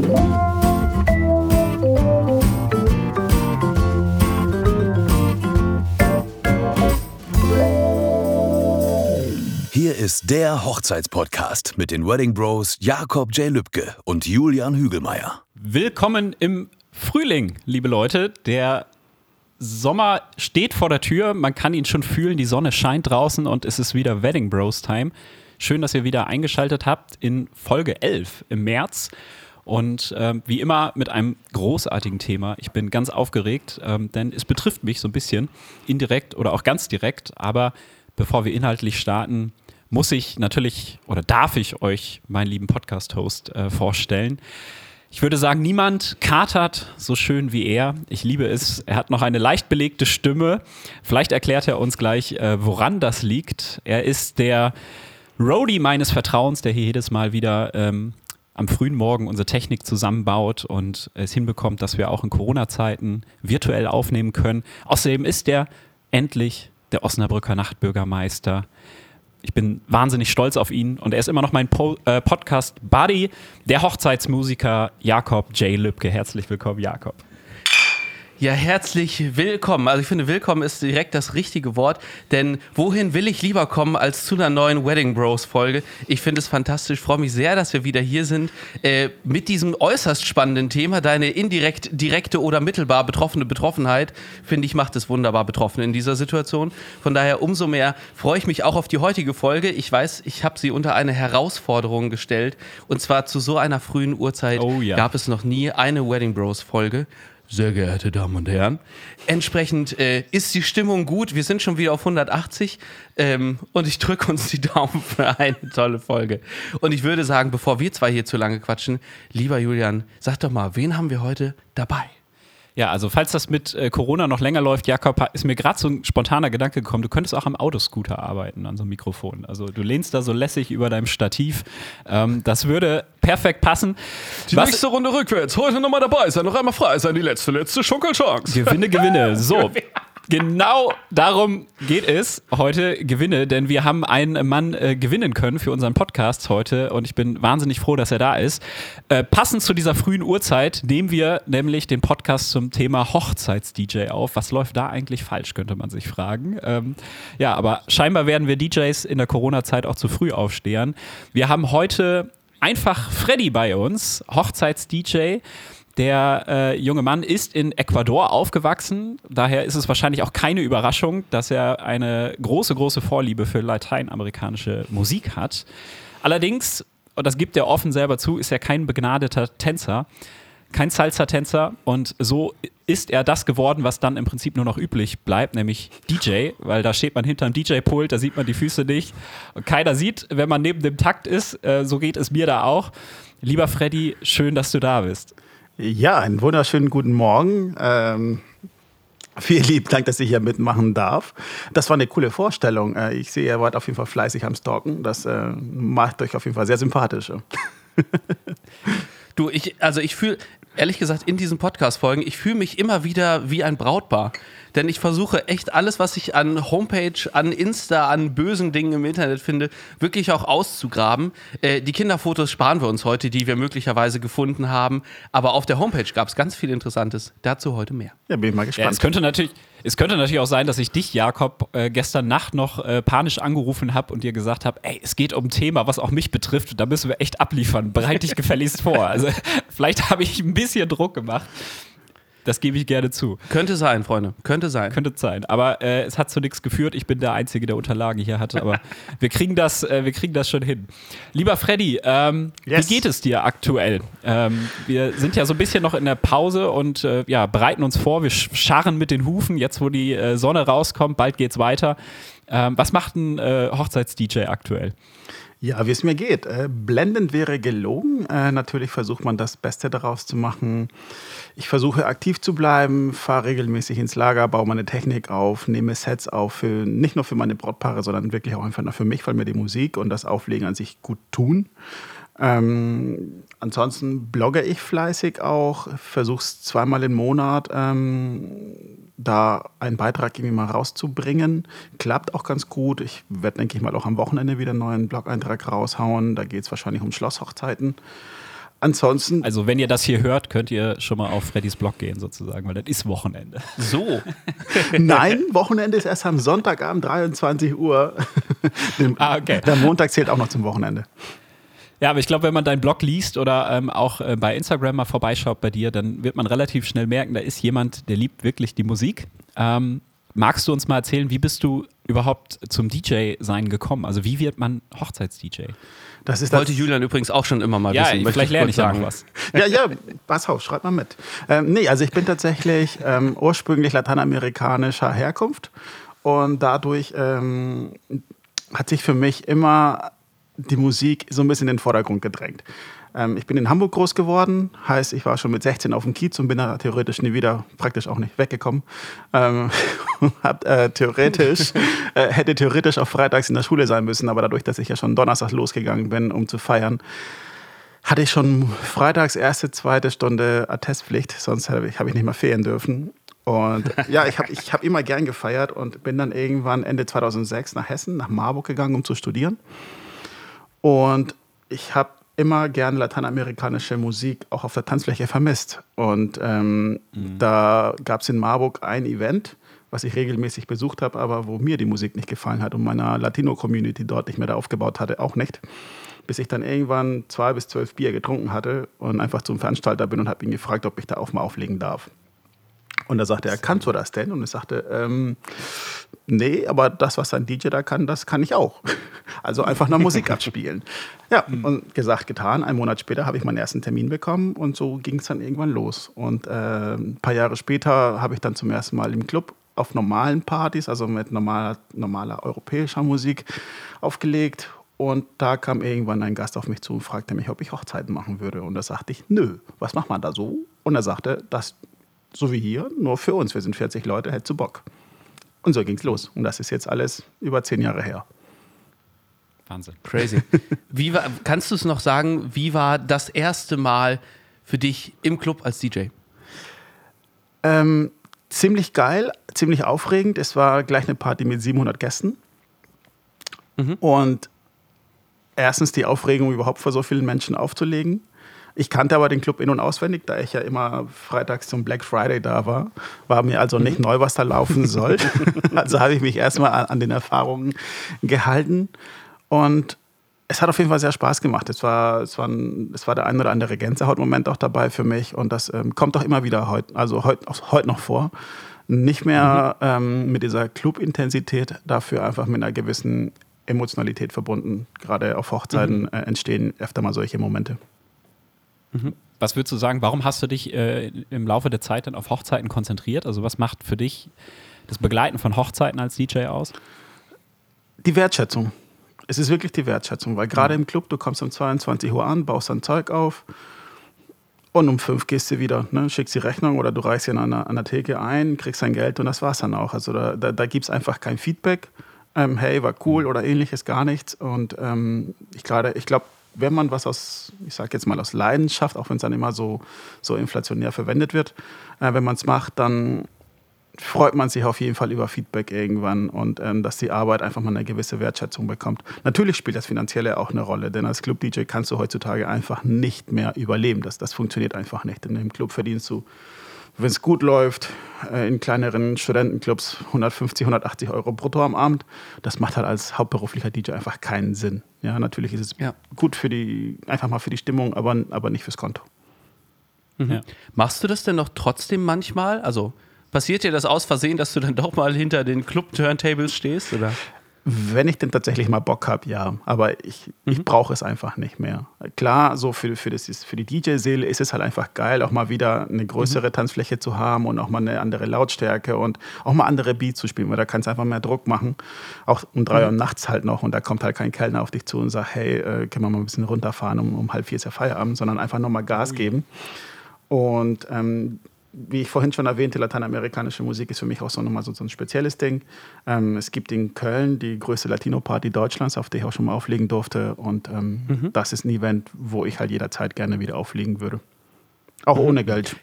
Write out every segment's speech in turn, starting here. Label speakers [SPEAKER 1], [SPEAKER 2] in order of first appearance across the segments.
[SPEAKER 1] Hier ist der Hochzeitspodcast mit den Wedding Bros Jakob J. Lübke und Julian Hügelmeier.
[SPEAKER 2] Willkommen im Frühling, liebe Leute. Der Sommer steht vor der Tür, man kann ihn schon fühlen, die Sonne scheint draußen und es ist wieder Wedding Bros Time. Schön, dass ihr wieder eingeschaltet habt in Folge 11 im März. Und ähm, wie immer mit einem großartigen Thema. Ich bin ganz aufgeregt, ähm, denn es betrifft mich so ein bisschen indirekt oder auch ganz direkt. Aber bevor wir inhaltlich starten, muss ich natürlich oder darf ich euch meinen lieben Podcast-Host äh, vorstellen. Ich würde sagen, niemand katert so schön wie er. Ich liebe es. Er hat noch eine leicht belegte Stimme. Vielleicht erklärt er uns gleich, äh, woran das liegt. Er ist der Roadie meines Vertrauens, der hier jedes Mal wieder ähm, am frühen Morgen unsere Technik zusammenbaut und es hinbekommt, dass wir auch in Corona-Zeiten virtuell aufnehmen können. Außerdem ist er endlich der Osnabrücker Nachtbürgermeister ich bin wahnsinnig stolz auf ihn und er ist immer noch mein po äh, Podcast-Buddy, der Hochzeitsmusiker Jakob J. Lübke. Herzlich willkommen, Jakob.
[SPEAKER 3] Ja, herzlich willkommen. Also ich finde, willkommen ist direkt das richtige Wort, denn wohin will ich lieber kommen als zu einer neuen Wedding Bros Folge? Ich finde es fantastisch, freue mich sehr, dass wir wieder hier sind äh, mit diesem äußerst spannenden Thema. Deine indirekt, direkte oder mittelbar betroffene Betroffenheit, finde ich, macht es wunderbar betroffen in dieser Situation. Von daher umso mehr freue ich mich auch auf die heutige Folge. Ich weiß, ich habe sie unter eine Herausforderung gestellt und zwar zu so einer frühen Uhrzeit oh, ja. gab es noch nie eine Wedding Bros Folge sehr geehrte Damen und Herren. Entsprechend äh, ist die Stimmung gut. Wir sind schon wieder auf 180 ähm, und ich drücke uns die Daumen für eine tolle Folge. Und ich würde sagen, bevor wir zwei hier zu lange quatschen, lieber Julian, sag doch mal, wen haben wir heute dabei?
[SPEAKER 2] Ja, also falls das mit äh, Corona noch länger läuft, Jakob, ist mir gerade so ein spontaner Gedanke gekommen, du könntest auch am Autoscooter arbeiten an so einem Mikrofon. Also du lehnst da so lässig über deinem Stativ. Ähm, das würde perfekt passen.
[SPEAKER 4] Die Was, nächste Runde rückwärts. Heute nochmal dabei sein, noch einmal frei sein. Die letzte, letzte Schunkelchance.
[SPEAKER 2] Gewinne, gewinne. So. Genau darum geht es heute Gewinne, denn wir haben einen Mann äh, gewinnen können für unseren Podcast heute und ich bin wahnsinnig froh, dass er da ist. Äh, passend zu dieser frühen Uhrzeit nehmen wir nämlich den Podcast zum Thema Hochzeits-DJ auf. Was läuft da eigentlich falsch, könnte man sich fragen. Ähm, ja, aber scheinbar werden wir DJs in der Corona-Zeit auch zu früh aufstehen. Wir haben heute einfach Freddy bei uns, Hochzeits-DJ. Der äh, junge Mann ist in Ecuador aufgewachsen. Daher ist es wahrscheinlich auch keine Überraschung, dass er eine große, große Vorliebe für lateinamerikanische Musik hat. Allerdings, und das gibt er offen selber zu, ist er kein begnadeter Tänzer, kein Salsa-Tänzer. Und so ist er das geworden, was dann im Prinzip nur noch üblich bleibt, nämlich DJ, weil da steht man hinterm DJ-Pult, da sieht man die Füße nicht. Und keiner sieht, wenn man neben dem Takt ist. Äh, so geht es mir da auch. Lieber Freddy, schön, dass du da bist.
[SPEAKER 5] Ja, einen wunderschönen guten Morgen. Ähm, vielen lieben Dank, dass ich hier mitmachen darf. Das war eine coole Vorstellung. Äh, ich sehe, ihr wart auf jeden Fall fleißig am Stalken. Das äh, macht euch auf jeden Fall sehr sympathisch.
[SPEAKER 3] du, ich, also ich fühle, ehrlich gesagt, in diesen Podcast-Folgen, ich fühle mich immer wieder wie ein Brautpaar denn ich versuche echt alles, was ich an Homepage, an Insta, an bösen Dingen im Internet finde, wirklich auch auszugraben. Äh, die Kinderfotos sparen wir uns heute, die wir möglicherweise gefunden haben, aber auf der Homepage gab es ganz viel Interessantes. Dazu heute mehr.
[SPEAKER 2] Ja, bin ich mal gespannt. Ja, es könnte natürlich es könnte natürlich auch sein, dass ich dich, Jakob, äh, gestern Nacht noch äh, panisch angerufen habe und dir gesagt habe, ey, es geht um ein Thema, was auch mich betrifft. Da müssen wir echt abliefern. Bereite dich gefälligst vor. Also vielleicht habe ich ein bisschen Druck gemacht. Das gebe ich gerne zu.
[SPEAKER 3] Könnte sein, Freunde. Könnte sein.
[SPEAKER 2] Könnte sein. Aber äh, es hat zu nichts geführt. Ich bin der Einzige, der Unterlagen hier hatte. Aber wir, kriegen das, äh, wir kriegen das schon hin. Lieber Freddy, ähm, yes. wie geht es dir aktuell? Ähm, wir sind ja so ein bisschen noch in der Pause und äh, ja, bereiten uns vor. Wir scharren mit den Hufen, jetzt wo die äh, Sonne rauskommt. Bald geht's weiter. Ähm, was macht ein äh, Hochzeits-DJ aktuell?
[SPEAKER 5] Ja, wie es mir geht. Äh, blendend wäre gelogen. Äh, natürlich versucht man das Beste daraus zu machen. Ich versuche aktiv zu bleiben, fahre regelmäßig ins Lager, baue meine Technik auf, nehme Sets auf, für, nicht nur für meine Brautpaare, sondern wirklich auch einfach nur für mich, weil mir die Musik und das Auflegen an sich gut tun. Ähm, ansonsten blogge ich fleißig auch, versuche es zweimal im Monat ähm, da einen Beitrag irgendwie mal rauszubringen. Klappt auch ganz gut. Ich werde, denke ich mal, auch am Wochenende wieder einen neuen Blog-Eintrag raushauen. Da geht es wahrscheinlich um Schlosshochzeiten. ansonsten.
[SPEAKER 2] Also, wenn ihr das hier hört, könnt ihr schon mal auf Freddys Blog gehen, sozusagen, weil das ist Wochenende.
[SPEAKER 3] So.
[SPEAKER 5] Nein, Wochenende ist erst am Sonntagabend 23 Uhr.
[SPEAKER 2] Ah, okay.
[SPEAKER 5] Der Montag zählt auch noch zum Wochenende.
[SPEAKER 2] Ja, aber ich glaube, wenn man deinen Blog liest oder ähm, auch äh, bei Instagram mal vorbeischaut bei dir, dann wird man relativ schnell merken, da ist jemand, der liebt wirklich die Musik. Ähm, magst du uns mal erzählen, wie bist du überhaupt zum DJ-Sein gekommen? Also wie wird man Hochzeits-DJ?
[SPEAKER 5] Das ist
[SPEAKER 3] Wollte
[SPEAKER 5] das,
[SPEAKER 3] Julian übrigens auch schon immer mal
[SPEAKER 2] Ja,
[SPEAKER 3] wissen.
[SPEAKER 2] vielleicht lerne ich ja noch
[SPEAKER 3] sagen.
[SPEAKER 2] was.
[SPEAKER 5] Ja, ja, pass auf, schreib mal mit. Ähm, nee, also ich bin tatsächlich ähm, ursprünglich lateinamerikanischer Herkunft und dadurch ähm, hat sich für mich immer die Musik so ein bisschen in den Vordergrund gedrängt. Ähm, ich bin in Hamburg groß geworden, heißt, ich war schon mit 16 auf dem Kiez und bin da theoretisch nie wieder, praktisch auch nicht weggekommen. Ähm, hab, äh, theoretisch, äh, hätte theoretisch auch freitags in der Schule sein müssen, aber dadurch, dass ich ja schon donnerstags losgegangen bin, um zu feiern, hatte ich schon freitags erste, zweite Stunde Attestpflicht, sonst habe ich, hab ich nicht mal fehlen dürfen. Und ja, ich habe ich hab immer gern gefeiert und bin dann irgendwann Ende 2006 nach Hessen, nach Marburg gegangen, um zu studieren. Und ich habe immer gern lateinamerikanische Musik auch auf der Tanzfläche vermisst. Und ähm, da gab es in Marburg ein Event, was ich regelmäßig besucht habe, aber wo mir die Musik nicht gefallen hat und meiner Latino-Community dort nicht mehr da aufgebaut hatte, auch nicht. Bis ich dann irgendwann zwei bis zwölf Bier getrunken hatte und einfach zum Veranstalter bin und habe ihn gefragt, ob ich da auch mal auflegen darf. Und da sagte er, kannst du das denn? Und ich sagte, ähm, nee, aber das, was ein DJ da kann, das kann ich auch. Also einfach nur Musik abspielen. Ja, und gesagt, getan. Ein Monat später habe ich meinen ersten Termin bekommen und so ging es dann irgendwann los. Und äh, ein paar Jahre später habe ich dann zum ersten Mal im Club auf normalen Partys, also mit normaler, normaler europäischer Musik, aufgelegt. Und da kam irgendwann ein Gast auf mich zu und fragte mich, ob ich Hochzeiten machen würde. Und da sagte ich, nö, was macht man da so? Und er sagte, das so wie hier, nur für uns. Wir sind 40 Leute, hättest du Bock. Und so ging's los. Und das ist jetzt alles über zehn Jahre her.
[SPEAKER 2] Wahnsinn.
[SPEAKER 3] Crazy. Wie war, kannst du es noch sagen, wie war das erste Mal für dich im Club als DJ?
[SPEAKER 5] Ähm, ziemlich geil, ziemlich aufregend. Es war gleich eine Party mit 700 Gästen. Und erstens die Aufregung, überhaupt vor so vielen Menschen aufzulegen. Ich kannte aber den Club in- und auswendig, da ich ja immer freitags zum Black Friday da war. War mir also nicht neu, was da laufen soll. also habe ich mich erstmal an, an den Erfahrungen gehalten. Und es hat auf jeden Fall sehr Spaß gemacht. Es war, es war, ein, es war der ein oder andere Gänsehautmoment auch dabei für mich. Und das ähm, kommt auch immer wieder heute, also heute heut noch vor. Nicht mehr ähm, mit dieser Club-Intensität, dafür einfach mit einer gewissen Emotionalität verbunden. Gerade auf Hochzeiten äh, entstehen öfter mal solche Momente.
[SPEAKER 2] Was würdest du sagen, warum hast du dich äh, im Laufe der Zeit dann auf Hochzeiten konzentriert? Also was macht für dich das Begleiten von Hochzeiten als DJ aus?
[SPEAKER 5] Die Wertschätzung. Es ist wirklich die Wertschätzung, weil gerade im Club, du kommst um 22 Uhr an, baust dein Zeug auf und um 5 gehst du wieder, ne, schickst die Rechnung oder du reichst ihn an der, an der Theke ein, kriegst dein Geld und das war's dann auch. Also da, da, da gibt es einfach kein Feedback, ähm, hey, war cool oder ähnliches, gar nichts. Und ähm, ich, ich glaube, wenn man was aus, ich sage jetzt mal aus Leidenschaft, auch wenn es dann immer so, so inflationär verwendet wird, äh, wenn man es macht, dann freut man sich auf jeden Fall über Feedback irgendwann und ähm, dass die Arbeit einfach mal eine gewisse Wertschätzung bekommt. Natürlich spielt das Finanzielle auch eine Rolle, denn als Club-DJ kannst du heutzutage einfach nicht mehr überleben. Das, das funktioniert einfach nicht. In einem Club verdienst du, wenn es gut läuft, äh, in kleineren Studentenclubs 150, 180 Euro brutto am Abend. Das macht halt als hauptberuflicher DJ einfach keinen Sinn. Ja, natürlich ist es
[SPEAKER 3] Ja.
[SPEAKER 5] gut für die, einfach mal für die Stimmung, aber, aber nicht fürs Konto.
[SPEAKER 2] Ja.
[SPEAKER 3] Machst du das denn noch trotzdem manchmal? Also passiert dir das aus Versehen, dass du dann doch mal hinter den Club-Turntables stehst? Oder?
[SPEAKER 5] Wenn ich denn tatsächlich mal Bock habe, ja. Aber ich, ich brauche es einfach nicht mehr. Klar, so für, für, das, für die DJ-Seele ist es halt einfach geil, auch mal wieder eine größere Tanzfläche zu haben und auch mal eine andere Lautstärke und auch mal andere Beats zu spielen, weil da kannst du einfach mehr Druck machen. Auch um drei Uhr nachts halt noch und da kommt halt kein Kellner auf dich zu und sagt, hey, äh, können wir mal ein bisschen runterfahren, um, um halb vier ist ja Feierabend, sondern einfach nochmal Gas geben. Und ähm, wie ich vorhin schon erwähnte, lateinamerikanische Musik ist für mich auch so nochmal so, so ein spezielles Ding. Ähm, es gibt in Köln die größte Latino-Party Deutschlands, auf der ich auch schon mal auflegen durfte. Und ähm, das ist ein Event, wo ich halt jederzeit gerne wieder auflegen würde. Auch ohne Geld.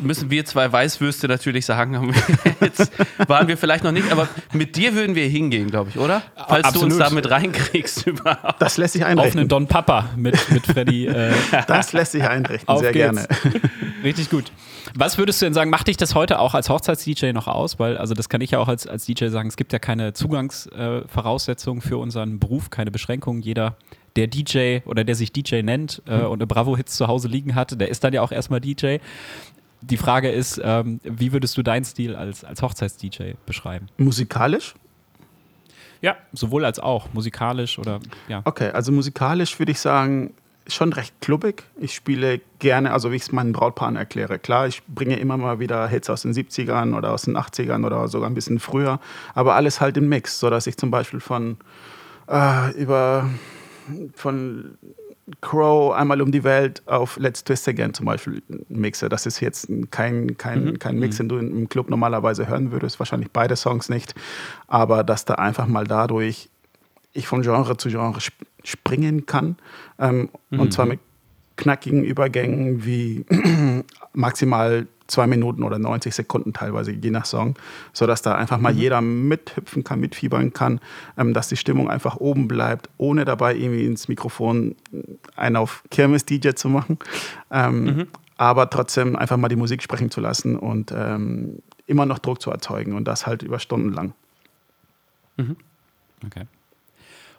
[SPEAKER 3] Müssen wir zwei Weißwürste natürlich sagen. Jetzt waren wir vielleicht noch nicht, aber mit dir würden wir hingehen, glaube ich, oder? Falls
[SPEAKER 2] Absolut.
[SPEAKER 3] du uns damit reinkriegst überhaupt.
[SPEAKER 5] Das lässt sich
[SPEAKER 2] Auf einen
[SPEAKER 5] einrichten.
[SPEAKER 2] Don Papa mit, mit Freddy. Äh,
[SPEAKER 5] Das lässt sich einrichten,
[SPEAKER 2] Auf
[SPEAKER 5] sehr
[SPEAKER 2] geht's.
[SPEAKER 5] gerne.
[SPEAKER 2] richtig gut. Was würdest du denn sagen, macht dich das heute auch als Hochzeits-DJ noch aus? Weil, also das kann ich ja auch als, als DJ sagen, es gibt ja keine Zugangsvoraussetzungen für unseren Beruf, keine Beschränkungen. Jeder, der DJ oder der sich DJ nennt äh, und eine Bravo-Hits zu Hause liegen hat, der ist dann ja auch erstmal DJ. Die Frage ist, ähm, wie würdest du deinen Stil als, als Hochzeits-DJ beschreiben?
[SPEAKER 5] Musikalisch?
[SPEAKER 2] Ja, sowohl als auch, musikalisch oder ja.
[SPEAKER 5] Okay, also musikalisch würde ich sagen, schon recht klubbig. Ich spiele gerne, also wie ich es meinen Brautpaaren erkläre. Klar, ich bringe immer mal wieder Hits aus den 70ern oder aus den 80ern oder sogar ein bisschen früher, aber alles halt im Mix, sodass ich zum Beispiel von äh, über von Crow einmal um die Welt auf Let's Twist Again zum Beispiel mixe. Das ist jetzt kein, kein, kein Mix, den du im Club normalerweise hören würdest. Wahrscheinlich beide Songs nicht. Aber dass da einfach mal dadurch ich von Genre zu Genre sp springen kann. Ähm, Und zwar mit knackigen Übergängen wie maximal zwei Minuten oder 90 Sekunden teilweise, je nach Song, sodass da einfach mal jeder mithüpfen kann, mitfiebern kann, ähm, dass die Stimmung einfach oben bleibt, ohne dabei irgendwie ins Mikrofon einen auf Kirmes-DJ zu machen. Ähm, Aber trotzdem einfach mal die Musik sprechen zu lassen und ähm, immer noch Druck zu erzeugen und das halt über Stunden lang.
[SPEAKER 2] Okay.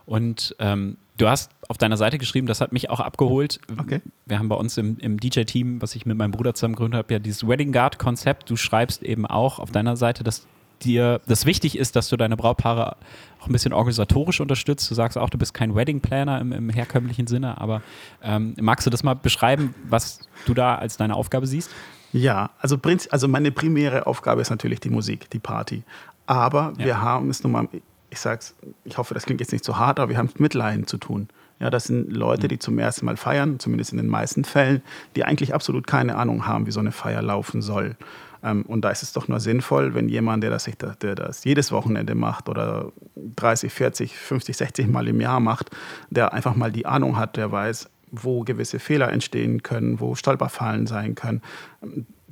[SPEAKER 2] Und ähm, du hast auf deiner Seite geschrieben, das hat mich auch abgeholt.
[SPEAKER 5] Okay.
[SPEAKER 2] Wir haben bei uns im, im DJ-Team, was ich mit meinem Bruder zusammen gegründet habe, ja dieses Wedding Guard-Konzept. Du schreibst eben auch auf deiner Seite, dass dir das wichtig ist, dass du deine Brautpaare auch ein bisschen organisatorisch unterstützt. Du sagst auch, du bist kein Wedding Planner im, im herkömmlichen Sinne, aber ähm, magst du das mal beschreiben, was du da als deine Aufgabe siehst?
[SPEAKER 5] Ja, also, also meine primäre Aufgabe ist natürlich die Musik, die Party. Aber
[SPEAKER 2] Ja.
[SPEAKER 5] wir haben es nun mal, ich sag's, ich hoffe, das klingt jetzt nicht so hart, aber wir haben es mit Laien zu tun. Ja, das sind Leute, die zum ersten Mal feiern, zumindest in den meisten Fällen, die eigentlich absolut keine Ahnung haben, wie so eine Feier laufen soll. Ähm, und da ist es doch nur sinnvoll, wenn jemand, der das, der das jedes Wochenende macht oder 30, 40, 50, 60 Mal im Jahr macht, der einfach mal die Ahnung hat, der weiß, wo gewisse Fehler entstehen können, wo Stolperfallen sein können,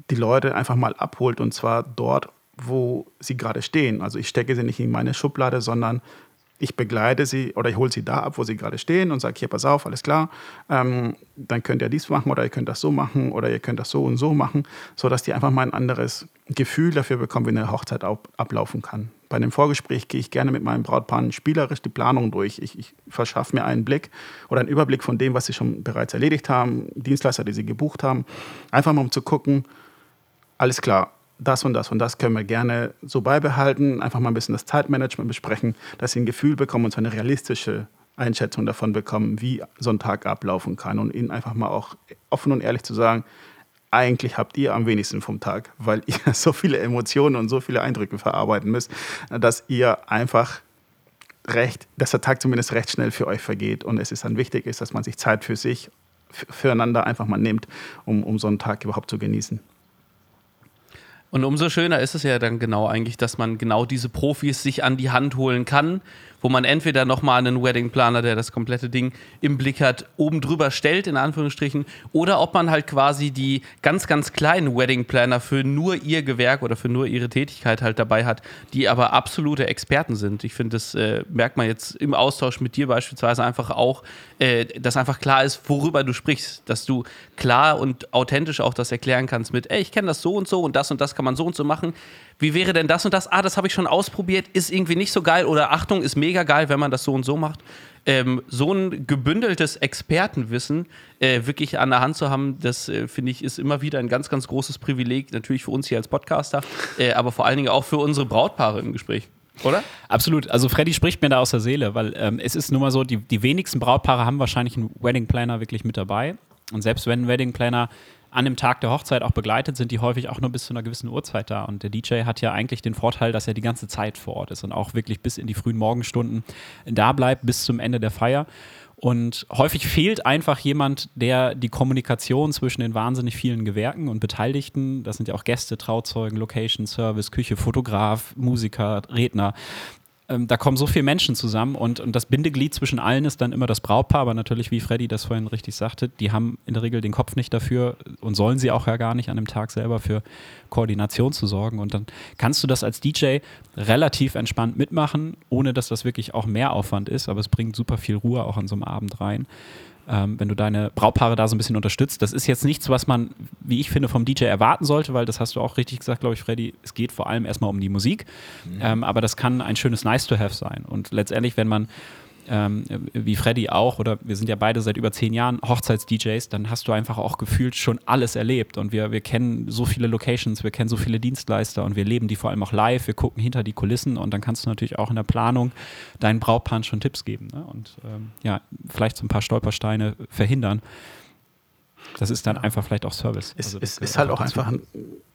[SPEAKER 5] die Leute einfach mal abholt und zwar dort, wo sie gerade stehen. Also ich stecke sie nicht in meine Schublade, sondern ich begleite sie oder ich hole sie da ab, wo sie gerade stehen und sage, hier, pass auf, alles klar, ähm, dann könnt ihr dies machen oder ihr könnt das so machen oder ihr könnt das so und so machen, sodass die einfach mal ein anderes Gefühl dafür bekommen, wie eine Hochzeit ab ablaufen kann. Bei einem Vorgespräch gehe ich gerne mit meinem Brautpaar spielerisch die Planung durch. Ich, ich verschaffe mir einen Blick oder einen Überblick von dem, was sie schon bereits erledigt haben, Dienstleister, die sie gebucht haben, einfach mal um zu gucken, alles klar, das und das und das können wir gerne so beibehalten, einfach mal ein bisschen das Zeitmanagement besprechen, dass sie ein Gefühl bekommen und so eine realistische Einschätzung davon bekommen, wie so ein Tag ablaufen kann und ihnen einfach mal auch offen und ehrlich zu sagen, eigentlich habt ihr am wenigsten vom Tag, weil ihr so viele Emotionen und so viele Eindrücke verarbeiten müsst, dass ihr einfach recht, dass der Tag zumindest recht schnell für euch vergeht und es ist dann wichtig ist, dass man sich Zeit für sich, füreinander einfach mal nimmt, um, um so einen Tag überhaupt zu genießen.
[SPEAKER 3] Und umso schöner ist es ja dann genau eigentlich, dass man genau diese Profis sich an die Hand holen kann, wo man entweder nochmal einen Wedding Planer, der das komplette Ding im Blick hat, oben drüber stellt, in Anführungsstrichen, oder ob man halt quasi die ganz, ganz kleinen Wedding Planner für nur ihr Gewerk oder für nur ihre Tätigkeit halt dabei hat, die aber absolute Experten sind. Ich finde, das äh, merkt man jetzt im Austausch mit dir beispielsweise einfach auch, äh, dass einfach klar ist, worüber du sprichst, dass du klar und authentisch auch das erklären kannst mit, ey, ich kenne das so und so und das und das kann man so und so machen. Wie wäre denn das und das? Ah, das habe ich schon ausprobiert, ist irgendwie nicht so geil oder Achtung, ist mega geil, wenn man das so und so macht. Ähm, so ein gebündeltes Expertenwissen äh, wirklich an der Hand zu haben, das äh, finde ich ist immer wieder ein ganz, ganz großes Privileg, natürlich für uns hier als Podcaster, äh, aber vor allen Dingen auch für unsere Brautpaare im Gespräch. Oder?
[SPEAKER 2] Absolut. Also Freddy spricht mir da aus der Seele, weil ähm, es ist nun mal so, die, die wenigsten Brautpaare haben wahrscheinlich einen Wedding Planner wirklich mit dabei. Und selbst wenn ein Wedding Planner an dem Tag der Hochzeit auch begleitet, sind die häufig auch nur bis zu einer gewissen Uhrzeit da. Und der DJ hat ja eigentlich den Vorteil, dass er die ganze Zeit vor Ort ist und auch wirklich bis in die frühen Morgenstunden da bleibt, bis zum Ende der Feier. Und häufig fehlt einfach jemand, der die Kommunikation zwischen den wahnsinnig vielen Gewerken und Beteiligten, das sind ja auch Gäste, Trauzeugen, Location, Service, Küche, Fotograf, Musiker, Redner, ähm, da kommen so viele Menschen zusammen und, und das Bindeglied zwischen allen ist dann immer das Brautpaar, aber natürlich, wie Freddy das vorhin richtig sagte, die haben in der Regel den Kopf nicht dafür und sollen sie auch ja gar nicht an dem Tag selber für Koordination zu sorgen. Und dann kannst du das als DJ relativ entspannt mitmachen, ohne dass das wirklich auch mehr Aufwand ist, aber es bringt super viel Ruhe auch an so einem Abend rein ähm, wenn du deine Brautpaare da so ein bisschen unterstützt. Das ist jetzt nichts, was man, wie ich finde, vom DJ erwarten sollte, weil das hast du auch richtig gesagt, glaube ich, Freddy. Es geht vor allem erstmal um die Musik, mhm. ähm, aber das kann ein schönes Nice-to-Have sein. Und letztendlich, wenn man ähm, wie Freddy auch, oder wir sind ja beide seit über zehn Jahren Hochzeits-DJs, dann hast du einfach auch gefühlt schon alles erlebt. Und wir, wir kennen so viele Locations, wir kennen so viele Dienstleister und wir leben die vor allem auch live, wir gucken hinter die Kulissen und dann kannst du natürlich auch in der Planung deinen Brautpaaren schon Tipps geben ne? und ähm, ja, vielleicht so ein paar Stolpersteine verhindern. Das ist dann einfach vielleicht auch Service.
[SPEAKER 5] Es
[SPEAKER 2] also
[SPEAKER 5] ist, ist halt auch einfach ein,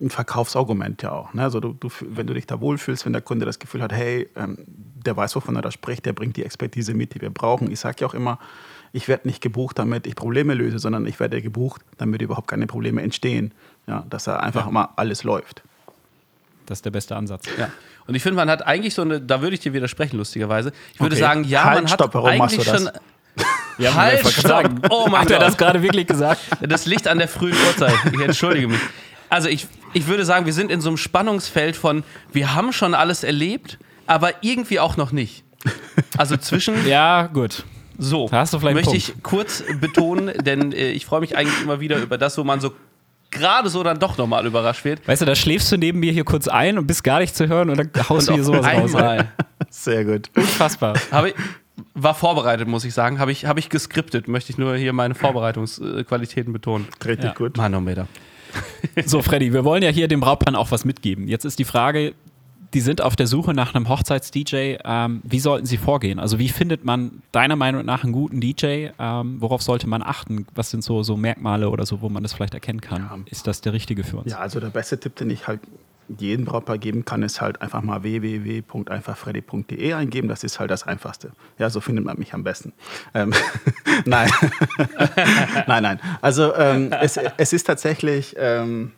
[SPEAKER 5] ein, Verkaufsargument ja auch. Ne? Also du, du, wenn du dich da wohlfühlst, wenn der Kunde das Gefühl hat, hey, ähm, der weiß, wovon er da spricht, der bringt die Expertise mit, die wir brauchen. Ich sage ja auch immer, ich werde nicht gebucht, damit ich Probleme löse, sondern ich werde gebucht, damit überhaupt keine Probleme entstehen. Ja, dass da einfach ja. mal alles läuft.
[SPEAKER 2] Das ist der beste Ansatz.
[SPEAKER 3] Ja. Und ich finde, man hat eigentlich so eine, da würde ich dir widersprechen, lustigerweise. Ich würde okay. sagen, ja, halt, man hat
[SPEAKER 5] stopp, warum
[SPEAKER 3] eigentlich
[SPEAKER 5] schon.
[SPEAKER 3] Ja, halt, stopp. Oh mein
[SPEAKER 2] Hat er das gerade wirklich gesagt?
[SPEAKER 3] Das liegt an der frühen Uhrzeit. Ich entschuldige mich. Also ich, ich würde sagen, wir sind in so einem Spannungsfeld von, wir haben schon alles erlebt, aber irgendwie auch noch nicht. Also zwischen.
[SPEAKER 2] Ja, gut.
[SPEAKER 3] So,
[SPEAKER 2] da hast du vielleicht
[SPEAKER 3] möchte ich kurz betonen, denn äh, ich freue mich eigentlich immer wieder über das, wo man so gerade so dann doch nochmal überrascht wird.
[SPEAKER 2] Weißt du, da schläfst du neben mir hier kurz ein und bist gar nicht zu hören und dann haust du hier sowas
[SPEAKER 3] einmal.
[SPEAKER 2] raus.
[SPEAKER 5] Sehr gut.
[SPEAKER 2] Unfassbar.
[SPEAKER 3] Habe ich, war vorbereitet, muss ich sagen. Habe ich, hab ich geskriptet. Möchte ich nur hier meine Vorbereitungsqualitäten betonen.
[SPEAKER 5] Richtig ja. gut.
[SPEAKER 3] Manometer.
[SPEAKER 2] So, Freddy, wir wollen ja hier dem Brautpaar auch was mitgeben. Jetzt ist die Frage, die sind auf der Suche nach einem Hochzeits-DJ. Ähm, wie sollten sie vorgehen? Also wie findet man deiner Meinung nach einen guten DJ? Ähm, worauf sollte man achten? Was sind so, so Merkmale oder so, wo man das vielleicht erkennen kann? Ja. Ist das der richtige für uns?
[SPEAKER 5] Ja, also der beste Tipp, den ich halt jeden Brautpaar geben kann, ist halt einfach mal www.einfachfreddy.de eingeben. Das ist halt das Einfachste. Ja, so findet man mich am besten. Ähm, nein. nein, nein. Also ähm, es, es, ist tatsächlich ähm,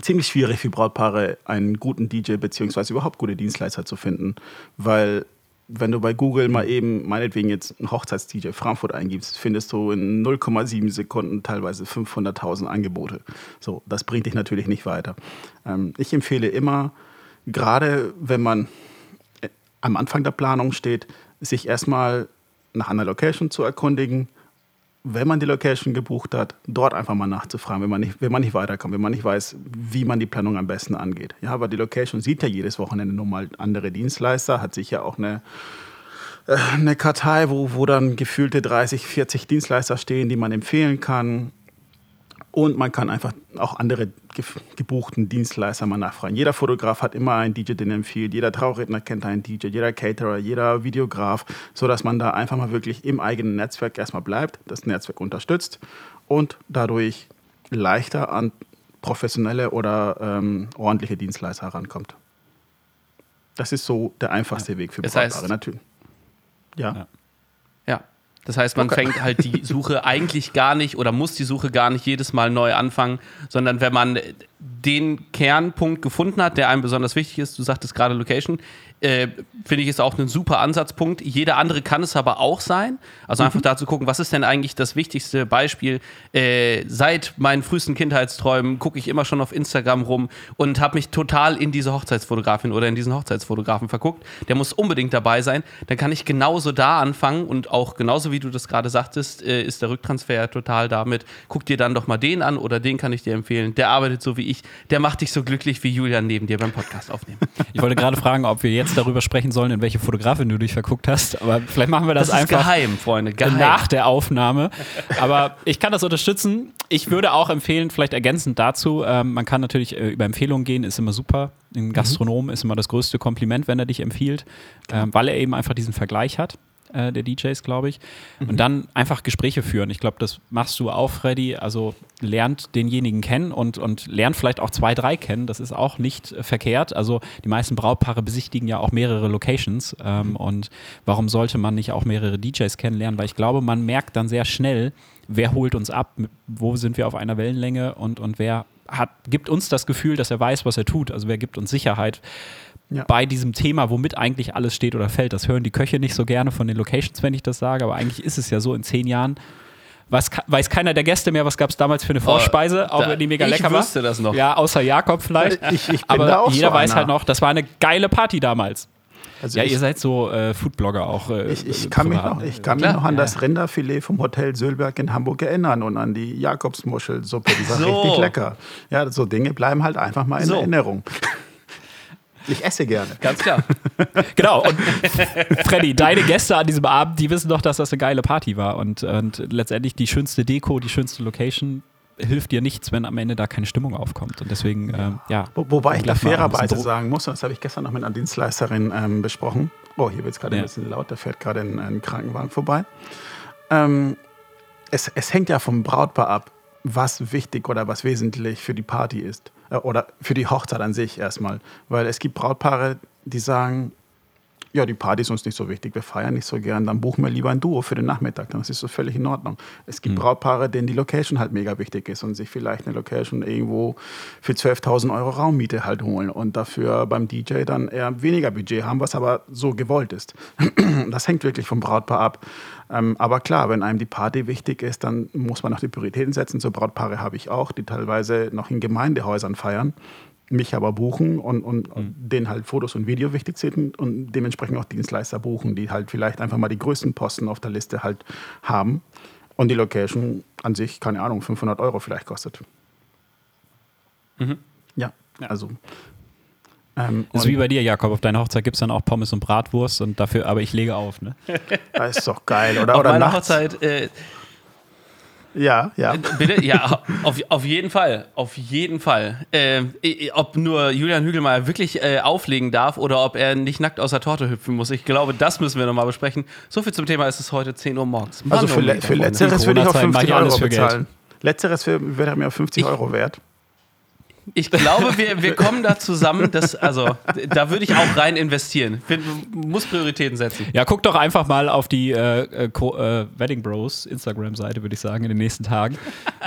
[SPEAKER 5] ziemlich schwierig für Brautpaare, einen guten DJ bzw. überhaupt gute Dienstleister zu finden, weil wenn du bei Google mal eben meinetwegen jetzt einen Hochzeits-DJ Frankfurt eingibst, findest du in 0,7 Sekunden teilweise 500.000 Angebote. So, das bringt dich natürlich nicht weiter. Ähm, ich empfehle immer, gerade wenn man äh, am Anfang der Planung steht, sich erstmal nach einer Location zu erkundigen, wenn man die Location gebucht hat, dort einfach mal nachzufragen, wenn man nicht, wenn man nicht weiterkommt, wenn man nicht weiß, wie man die Planung am besten angeht. Ja, aber die Location sieht ja jedes Wochenende nun mal andere Dienstleister, hat sicher auch eine, äh, eine Kartei, wo, wo dann gefühlte 30, 40 Dienstleister stehen, die man empfehlen kann. Und man kann einfach auch andere gebuchten Dienstleister mal nachfragen. Jeder Fotograf hat immer einen DJ, den er empfiehlt. Jeder Trauredner kennt einen DJ, jeder Caterer, jeder Videograf, sodass man da einfach mal wirklich im eigenen Netzwerk erstmal bleibt, das Netzwerk unterstützt und dadurch leichter an professionelle oder ähm, ordentliche Dienstleister herankommt. Das ist so der einfachste ja. Weg für
[SPEAKER 3] Brautpaare, natürlich.
[SPEAKER 5] Ja. ja.
[SPEAKER 3] Das heißt, man okay. fängt halt die Suche eigentlich gar nicht oder muss die Suche gar nicht jedes Mal neu anfangen, sondern wenn man den Kernpunkt gefunden hat, der einem besonders wichtig ist, du sagtest gerade Location, äh, finde ich ist auch ein super Ansatzpunkt. Jeder andere kann es aber auch sein. Also mhm. einfach da zu gucken, was ist denn eigentlich das wichtigste Beispiel? Äh, seit meinen frühesten Kindheitsträumen gucke ich immer schon auf Instagram rum und habe mich total in diese Hochzeitsfotografin oder in diesen Hochzeitsfotografen verguckt. Der muss unbedingt dabei sein. Dann kann ich genauso da anfangen und auch genauso wie du das gerade sagtest, äh, ist der Rücktransfer total damit. Guck dir dann doch mal den an oder den kann ich dir empfehlen. Der arbeitet so wie ich. Der macht dich so glücklich wie Julian neben dir beim Podcast aufnehmen.
[SPEAKER 2] Ich wollte gerade fragen, ob wir jetzt darüber sprechen sollen, in welche Fotografin du dich verguckt hast. Aber vielleicht machen wir das,
[SPEAKER 3] das
[SPEAKER 2] einfach
[SPEAKER 3] geheim, Freunde, geheim.
[SPEAKER 2] nach der Aufnahme. Aber ich kann das unterstützen. Ich würde auch empfehlen, vielleicht ergänzend dazu, ähm, man kann natürlich äh, über Empfehlungen gehen, ist immer super. Ein mhm. Gastronom mhm. ist immer das größte Kompliment, wenn er dich empfiehlt, ähm, weil er eben einfach diesen Vergleich hat äh, der DJs, glaube ich. Mhm. Und dann einfach Gespräche führen. Ich glaube, das machst du auch, Freddy. Also lernt denjenigen kennen und, und lernt vielleicht auch zwei, drei kennen. Das ist auch nicht äh, verkehrt. Also die meisten Brautpaare besichtigen ja auch mehrere Locations. Ähm, mhm. Und warum sollte man nicht auch mehrere DJs kennenlernen? Weil ich glaube, man merkt dann sehr schnell, wer holt uns ab, wo sind wir auf einer Wellenlänge und, und wer hat, gibt uns das Gefühl, dass er weiß, was er tut. Also wer gibt uns Sicherheit
[SPEAKER 5] Ja.
[SPEAKER 2] bei diesem Thema, womit eigentlich alles steht oder fällt. Das hören die Köche nicht so gerne von den Locations, wenn ich das sage, aber eigentlich ist es ja so in zehn Jahren. Weiß, ke- weiß keiner der Gäste mehr, was gab es damals für eine Vorspeise, auch
[SPEAKER 3] da-
[SPEAKER 2] wenn die mega
[SPEAKER 3] ich
[SPEAKER 2] lecker war.
[SPEAKER 3] wüsste das noch.
[SPEAKER 2] Ja, außer Jakob vielleicht.
[SPEAKER 5] Ich- ich bin
[SPEAKER 2] aber
[SPEAKER 5] da auch
[SPEAKER 2] jeder
[SPEAKER 5] so
[SPEAKER 2] weiß
[SPEAKER 5] einer.
[SPEAKER 2] halt noch, das war eine geile Party damals.
[SPEAKER 5] Also
[SPEAKER 2] Ja,
[SPEAKER 5] ich,
[SPEAKER 2] ihr seid so äh, Foodblogger auch. Äh,
[SPEAKER 5] ich, ich kann mich noch, ich kann
[SPEAKER 3] Klar.
[SPEAKER 5] mich noch an
[SPEAKER 2] Ja.
[SPEAKER 5] das Rinderfilet vom Hotel Sölberg in Hamburg erinnern und an die Jakobsmuschelsuppe. Die war
[SPEAKER 3] So.
[SPEAKER 5] richtig lecker. Ja, so Dinge bleiben halt einfach mal in
[SPEAKER 3] So.
[SPEAKER 5] Erinnerung. Ich esse gerne.
[SPEAKER 3] Ganz klar.
[SPEAKER 2] Genau, und Freddy, deine Gäste an diesem Abend, die wissen doch, dass das eine geile Party war. Und, und letztendlich die schönste Deko, die schönste Location hilft dir nichts, wenn am Ende da keine Stimmung aufkommt. Und deswegen, ähm, ja.
[SPEAKER 5] Wo, wobei ich da fairerweise sagen muss, und das habe ich gestern noch mit einer Dienstleisterin ähm, besprochen. Oh, hier wird es gerade
[SPEAKER 2] Ja.
[SPEAKER 5] ein bisschen laut, da fährt gerade ein, ein Krankenwagen vorbei. Ähm, es, es hängt ja vom Brautpaar ab, was wichtig oder was wesentlich für die Party ist. Äh, oder für die Hochzeit an sich erstmal. Weil es gibt Brautpaare, die sagen, ja, die Party ist uns nicht so wichtig, wir feiern nicht so gern, dann buchen wir lieber ein Duo für den Nachmittag, dann ist es so völlig in Ordnung. Es gibt Brautpaare, denen die Location halt mega wichtig ist und sich vielleicht eine Location irgendwo für 12.000 Euro Raummiete halt holen und dafür beim DJ dann eher weniger Budget haben, was aber so gewollt ist. Das hängt wirklich vom Brautpaar ab. Ähm, aber klar, wenn einem die Party wichtig ist, dann muss man auch die Prioritäten setzen. So Brautpaare habe ich auch, die teilweise noch in Gemeindehäusern feiern mich aber buchen und, und, und denen halt Fotos und Video wichtig sind und dementsprechend auch Dienstleister buchen, die halt vielleicht einfach mal die größten Posten auf der Liste halt haben und die Location an sich, keine Ahnung, 500 Euro vielleicht kostet. Ja, also. Ähm,
[SPEAKER 2] Das ist wie bei dir, Jakob. Auf deiner Hochzeit gibt es dann auch Pommes und Bratwurst und dafür, aber ich lege auf, ne?
[SPEAKER 5] das ist doch geil, oder?
[SPEAKER 3] Auf
[SPEAKER 5] oder
[SPEAKER 3] meiner
[SPEAKER 5] nachts.
[SPEAKER 3] Hochzeit, äh,
[SPEAKER 5] Ja, ja.
[SPEAKER 3] bitte? Ja, auf, auf jeden Fall. Auf jeden Fall. Äh, ob nur Julian Hügelmeier wirklich äh, auflegen darf oder ob er nicht nackt aus der Torte hüpfen muss. Ich glaube, das müssen wir nochmal besprechen. So viel zum Thema. Es ist heute 10 Uhr morgens.
[SPEAKER 5] Also für, le- für. Letzteres würde ich auch
[SPEAKER 2] mach
[SPEAKER 5] 50
[SPEAKER 2] ich alles
[SPEAKER 5] Euro
[SPEAKER 2] für Geld.
[SPEAKER 5] bezahlen. Letzteres wäre mir 50 Euro wert.
[SPEAKER 3] Ich glaube, wir, wir kommen da zusammen. Dass, also, da würde ich auch rein investieren. Find, muss Prioritäten setzen.
[SPEAKER 2] Ja, guck doch einfach mal auf die äh, äh, äh, Wedding Bros Instagram-Seite, würde ich sagen, in den nächsten Tagen.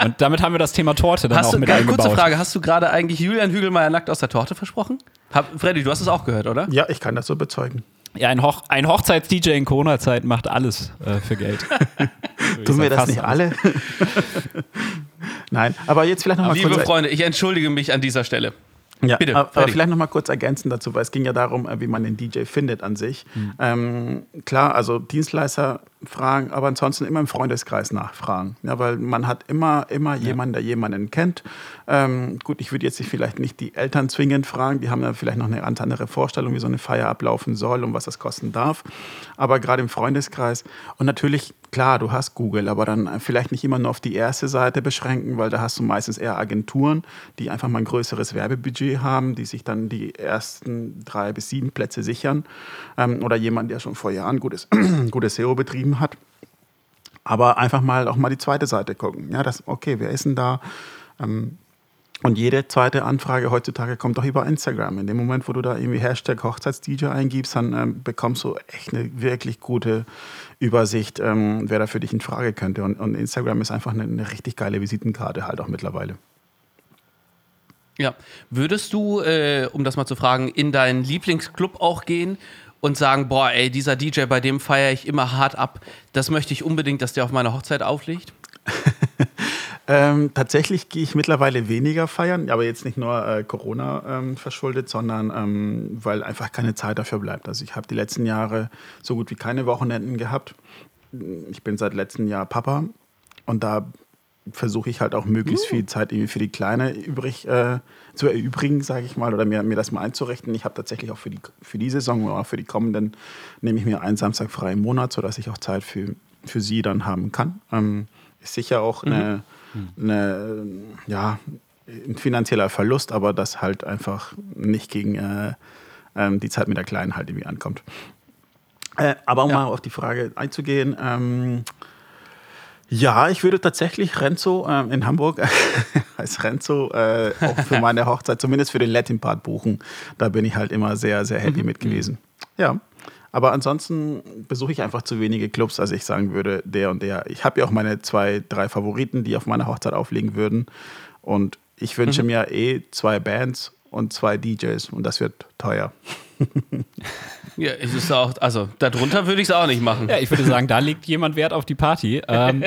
[SPEAKER 2] Und damit haben wir das Thema Torte dann
[SPEAKER 3] Hast
[SPEAKER 2] auch
[SPEAKER 3] du,
[SPEAKER 2] mit eingebaut.
[SPEAKER 3] kurze Frage, hast du gerade eigentlich Julian Hügelmeier nackt aus der Torte versprochen? Hab, Freddy, du hast es auch gehört, oder?
[SPEAKER 5] Ja, ich kann das so bezeugen.
[SPEAKER 2] Ja, ein, Hoch ein Hochzeits-DJ in Corona-Zeiten macht alles äh, für Geld.
[SPEAKER 5] Tun wir das nicht alle? Nein, aber jetzt vielleicht noch mal
[SPEAKER 3] Liebe
[SPEAKER 5] kurz.
[SPEAKER 3] Freunde, ich entschuldige mich an dieser Stelle.
[SPEAKER 5] Ja,
[SPEAKER 3] Bitte,
[SPEAKER 5] aber,
[SPEAKER 3] Freddy.
[SPEAKER 5] vielleicht noch mal kurz ergänzen dazu, weil es ging ja darum, äh, wie man den DJ findet an sich.
[SPEAKER 3] Hm.
[SPEAKER 5] Ähm, klar, also Dienstleister fragen, aber ansonsten immer im Freundeskreis nachfragen. Ja, weil man hat immer, immer jemanden, der jemanden kennt. Ähm, gut, ich würde jetzt vielleicht nicht die Eltern zwingend fragen, die haben ja vielleicht noch eine ganz andere Vorstellung, wie so eine Feier ablaufen soll und was das kosten darf. Aber gerade im Freundeskreis und natürlich, klar, du hast Google, aber dann vielleicht nicht immer nur auf die erste Seite beschränken, weil da hast du meistens eher Agenturen, die einfach mal ein größeres Werbebudget haben, die sich dann die ersten drei bis sieben Plätze sichern. Ähm, oder jemand, der schon vor Jahren gutes, gutes SEO betrieben hat. Aber einfach mal auch mal die zweite Seite gucken. Ja, das, okay, wer ist denn da? Ähm, und jede zweite Anfrage heutzutage kommt doch über Instagram. In dem Moment, wo du da irgendwie Hashtag Hochzeits-DJ eingibst, dann ähm, bekommst du echt eine wirklich gute Übersicht, ähm, wer da für dich in Frage könnte. Und, und Instagram ist einfach eine, eine richtig geile Visitenkarte halt auch mittlerweile.
[SPEAKER 3] Ja. Würdest du, äh, um das mal zu fragen, in deinen Lieblingsclub auch gehen und sagen, boah, ey, dieser DJ, bei dem feiere ich immer hart ab, das möchte ich unbedingt, dass der auf meiner Hochzeit auflegt?
[SPEAKER 5] Ähm, tatsächlich gehe ich mittlerweile weniger feiern, aber jetzt nicht nur äh, Corona ähm, verschuldet, sondern ähm, weil einfach keine Zeit dafür bleibt. Also ich habe die letzten Jahre so gut wie keine Wochenenden gehabt. Ich bin seit letztem Jahr Papa und da versuche ich halt auch möglichst viel Zeit irgendwie für die Kleine übrig äh, zu erübrigen, sage ich mal, oder mir, mir das mal einzurichten. Ich habe tatsächlich auch für die, für die Saison oder auch für die kommenden, nehme ich mir einen Samstag frei im Monat, sodass ich auch Zeit für, für sie dann haben kann. Ähm, ist sicher auch eine, eine, ja, ein finanzieller Verlust, aber das halt einfach nicht gegen äh, ähm, die Zeit mit der Kleinen halt irgendwie ankommt. Äh, aber um
[SPEAKER 3] Ja.
[SPEAKER 5] mal auf die Frage einzugehen, ähm, ja, ich würde tatsächlich Renzo ähm, in Hamburg als Renzo äh, auch für meine Hochzeit, zumindest für den Latin Part buchen. Da bin ich halt immer sehr, sehr happy mit gewesen. Ja. Aber ansonsten besuche ich einfach zu wenige Clubs, als ich sagen würde, der und der. Ich habe ja auch meine zwei, drei Favoriten, die auf meiner Hochzeit auflegen würden. Und ich wünsche mir eh zwei Bands und zwei DJs und das wird teuer.
[SPEAKER 3] Ja, es ist auch, also darunter würde ich es auch nicht machen.
[SPEAKER 2] Ja, ich würde sagen, da legt jemand Wert auf die Party. Ähm,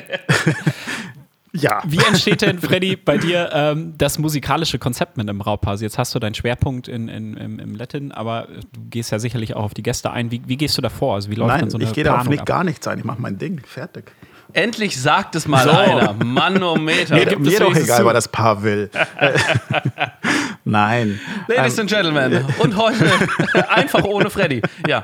[SPEAKER 5] Ja.
[SPEAKER 2] wie entsteht denn, Freddy, bei dir ähm, das musikalische Konzept mit einem Brautpaar? Jetzt hast du deinen Schwerpunkt in, in, im, im Latin, aber du gehst ja sicherlich auch auf die Gäste ein. Wie, wie gehst du da vor? Also wie läuft
[SPEAKER 5] Nein,
[SPEAKER 2] dann so eine
[SPEAKER 5] ich gehe da auf nicht gar nichts ein. Ich mache mein Ding. Fertig.
[SPEAKER 3] Endlich sagt es mal
[SPEAKER 5] So.
[SPEAKER 3] einer. Manometer.
[SPEAKER 2] Es
[SPEAKER 5] Mir doch egal, was das Paar will. Nein.
[SPEAKER 3] Ladies
[SPEAKER 5] Ähm,
[SPEAKER 3] and Gentlemen. Und heute einfach ohne Freddy. Ja.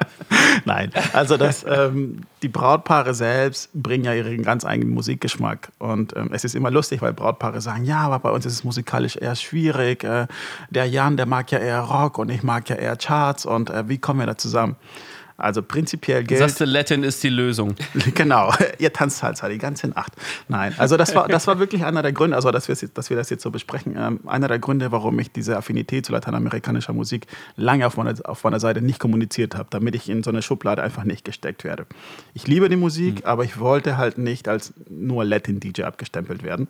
[SPEAKER 5] Nein, also das, ähm, die Brautpaare selbst bringen ja ihren ganz eigenen Musikgeschmack. Und ähm, es ist immer lustig, weil Brautpaare sagen, ja, aber bei uns ist es musikalisch eher schwierig. Äh, der Jan, der mag ja eher Rock und ich mag ja eher Charts. Und äh, wie kommen wir da zusammen? Also prinzipiell gilt...
[SPEAKER 3] Sagst du, Latin ist die Lösung.
[SPEAKER 5] Genau, ihr tanzt halt die ganze Nacht. Nein, also das war, das war wirklich einer der Gründe, also dass wir, dass wir das jetzt so besprechen, ähm, einer der Gründe, warum ich diese Affinität zu lateinamerikanischer Musik lange auf meiner, auf meiner Seite nicht kommuniziert habe, damit ich in so eine Schublade einfach nicht gesteckt werde. Ich liebe die Musik, aber ich wollte halt nicht als nur Latin-DJ abgestempelt werden.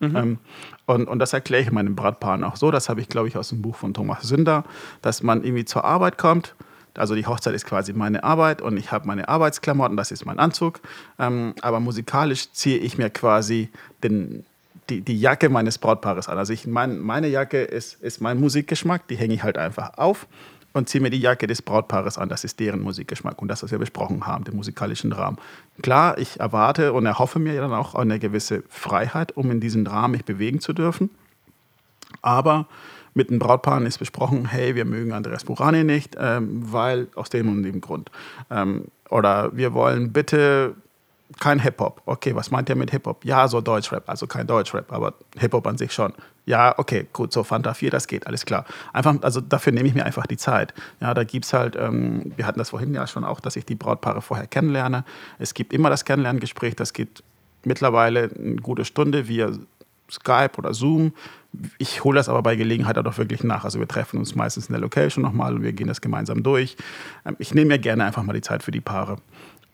[SPEAKER 5] Ähm, und, und das erkläre ich meinen Brautpaaren auch so. Das habe ich, glaube ich, aus dem Buch von Thomas Sünder, dass man irgendwie zur Arbeit kommt. Also die Hochzeit ist quasi meine Arbeit und ich habe meine Arbeitsklamotten, das ist mein Anzug. Ähm, aber musikalisch ziehe ich mir quasi den, die, die Jacke meines Brautpaares an. Also ich, mein, meine Jacke ist, ist mein Musikgeschmack, die hänge ich halt einfach auf und ziehe mir die Jacke des Brautpaares an. Das ist deren Musikgeschmack und das, was wir besprochen haben, den musikalischen Rahmen. Klar, ich erwarte und erhoffe mir dann auch eine gewisse Freiheit, um in diesem Rahmen mich bewegen zu dürfen. Aber mit den Brautpaaren ist besprochen, hey, wir mögen Andreas Burani nicht, ähm, weil aus dem und dem Grund. Ähm, oder wir wollen bitte kein Hip-Hop. Okay, was meint ihr mit Hip-Hop? Ja, so Deutschrap, also kein Deutschrap, aber Hip-Hop an sich schon. Ja, okay, gut, so Fanta 4, das geht, alles klar. Einfach, also dafür nehme ich mir einfach die Zeit. Ja, da gibt es halt, ähm, wir hatten das vorhin ja schon auch, dass ich die Brautpaare vorher kennenlerne. Es gibt immer das Kennenlerngespräch, das geht mittlerweile eine gute Stunde via Skype oder Zoom. Ich hole das aber bei Gelegenheit auch wirklich nach. Also wir treffen uns meistens in der Location nochmal und wir gehen das gemeinsam durch. Ähm, Ich nehme mir gerne einfach mal die Zeit für die Paare.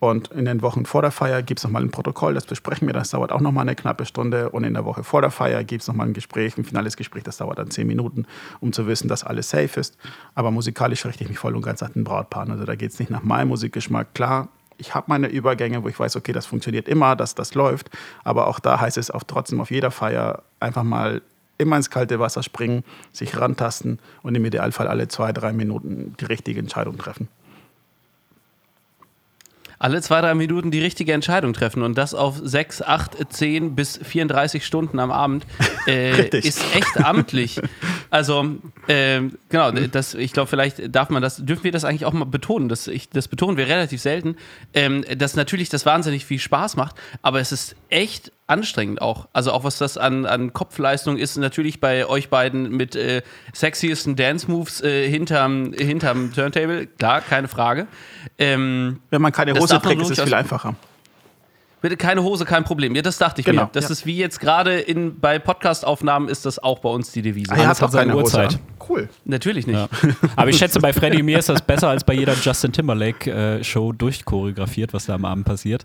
[SPEAKER 5] Und in den Wochen vor der Feier gibt es nochmal ein Protokoll, das besprechen wir, das dauert auch nochmal eine knappe Stunde. Und in der Woche vor der Feier gibt es nochmal ein Gespräch, ein finales Gespräch, das dauert dann zehn Minuten, um zu wissen, dass alles safe ist. Aber musikalisch richte ich mich voll und ganz nach den Brautpaaren. Also da geht es nicht nach meinem Musikgeschmack. Klar, ich habe meine Übergänge, wo ich weiß, okay, das funktioniert immer, dass das läuft. Aber auch da heißt es auch trotzdem auf jeder Feier einfach mal immer ins kalte Wasser springen, sich rantasten und im Idealfall alle zwei, drei Minuten die richtige Entscheidung treffen.
[SPEAKER 3] Alle zwei, drei Minuten die richtige Entscheidung treffen und das auf sechs, acht, zehn bis 34 Stunden am Abend äh, ist echt amtlich. Also, ähm, genau, das, ich glaube, vielleicht darf man das, dürfen wir das eigentlich auch mal betonen. Das, ich, das betonen wir relativ selten, ähm, dass natürlich das wahnsinnig viel Spaß macht, aber es ist echt anstrengend auch. Also auch was das an, an Kopfleistung ist, natürlich bei euch beiden mit äh, sexiesten Dance-Moves äh, hinterm, hinterm Turntable, klar, keine Frage. Ähm,
[SPEAKER 5] Wenn man keine Hose trägt, ist es viel einfacher.
[SPEAKER 3] Bitte keine Hose, kein Problem. Ja, das dachte ich
[SPEAKER 5] Genau,
[SPEAKER 3] mir. Das
[SPEAKER 5] ja.
[SPEAKER 3] ist wie jetzt gerade in bei Podcast-Aufnahmen ist das auch bei uns die Devise.
[SPEAKER 5] Ah, habt
[SPEAKER 2] hat
[SPEAKER 5] doch keine
[SPEAKER 2] Uhrzeit.
[SPEAKER 5] Cool.
[SPEAKER 3] Natürlich nicht.
[SPEAKER 2] Ja. Aber ich schätze, bei Freddie mir ist das besser als bei jeder Justin Timberlake-Show durchchoreografiert, was da am Abend passiert.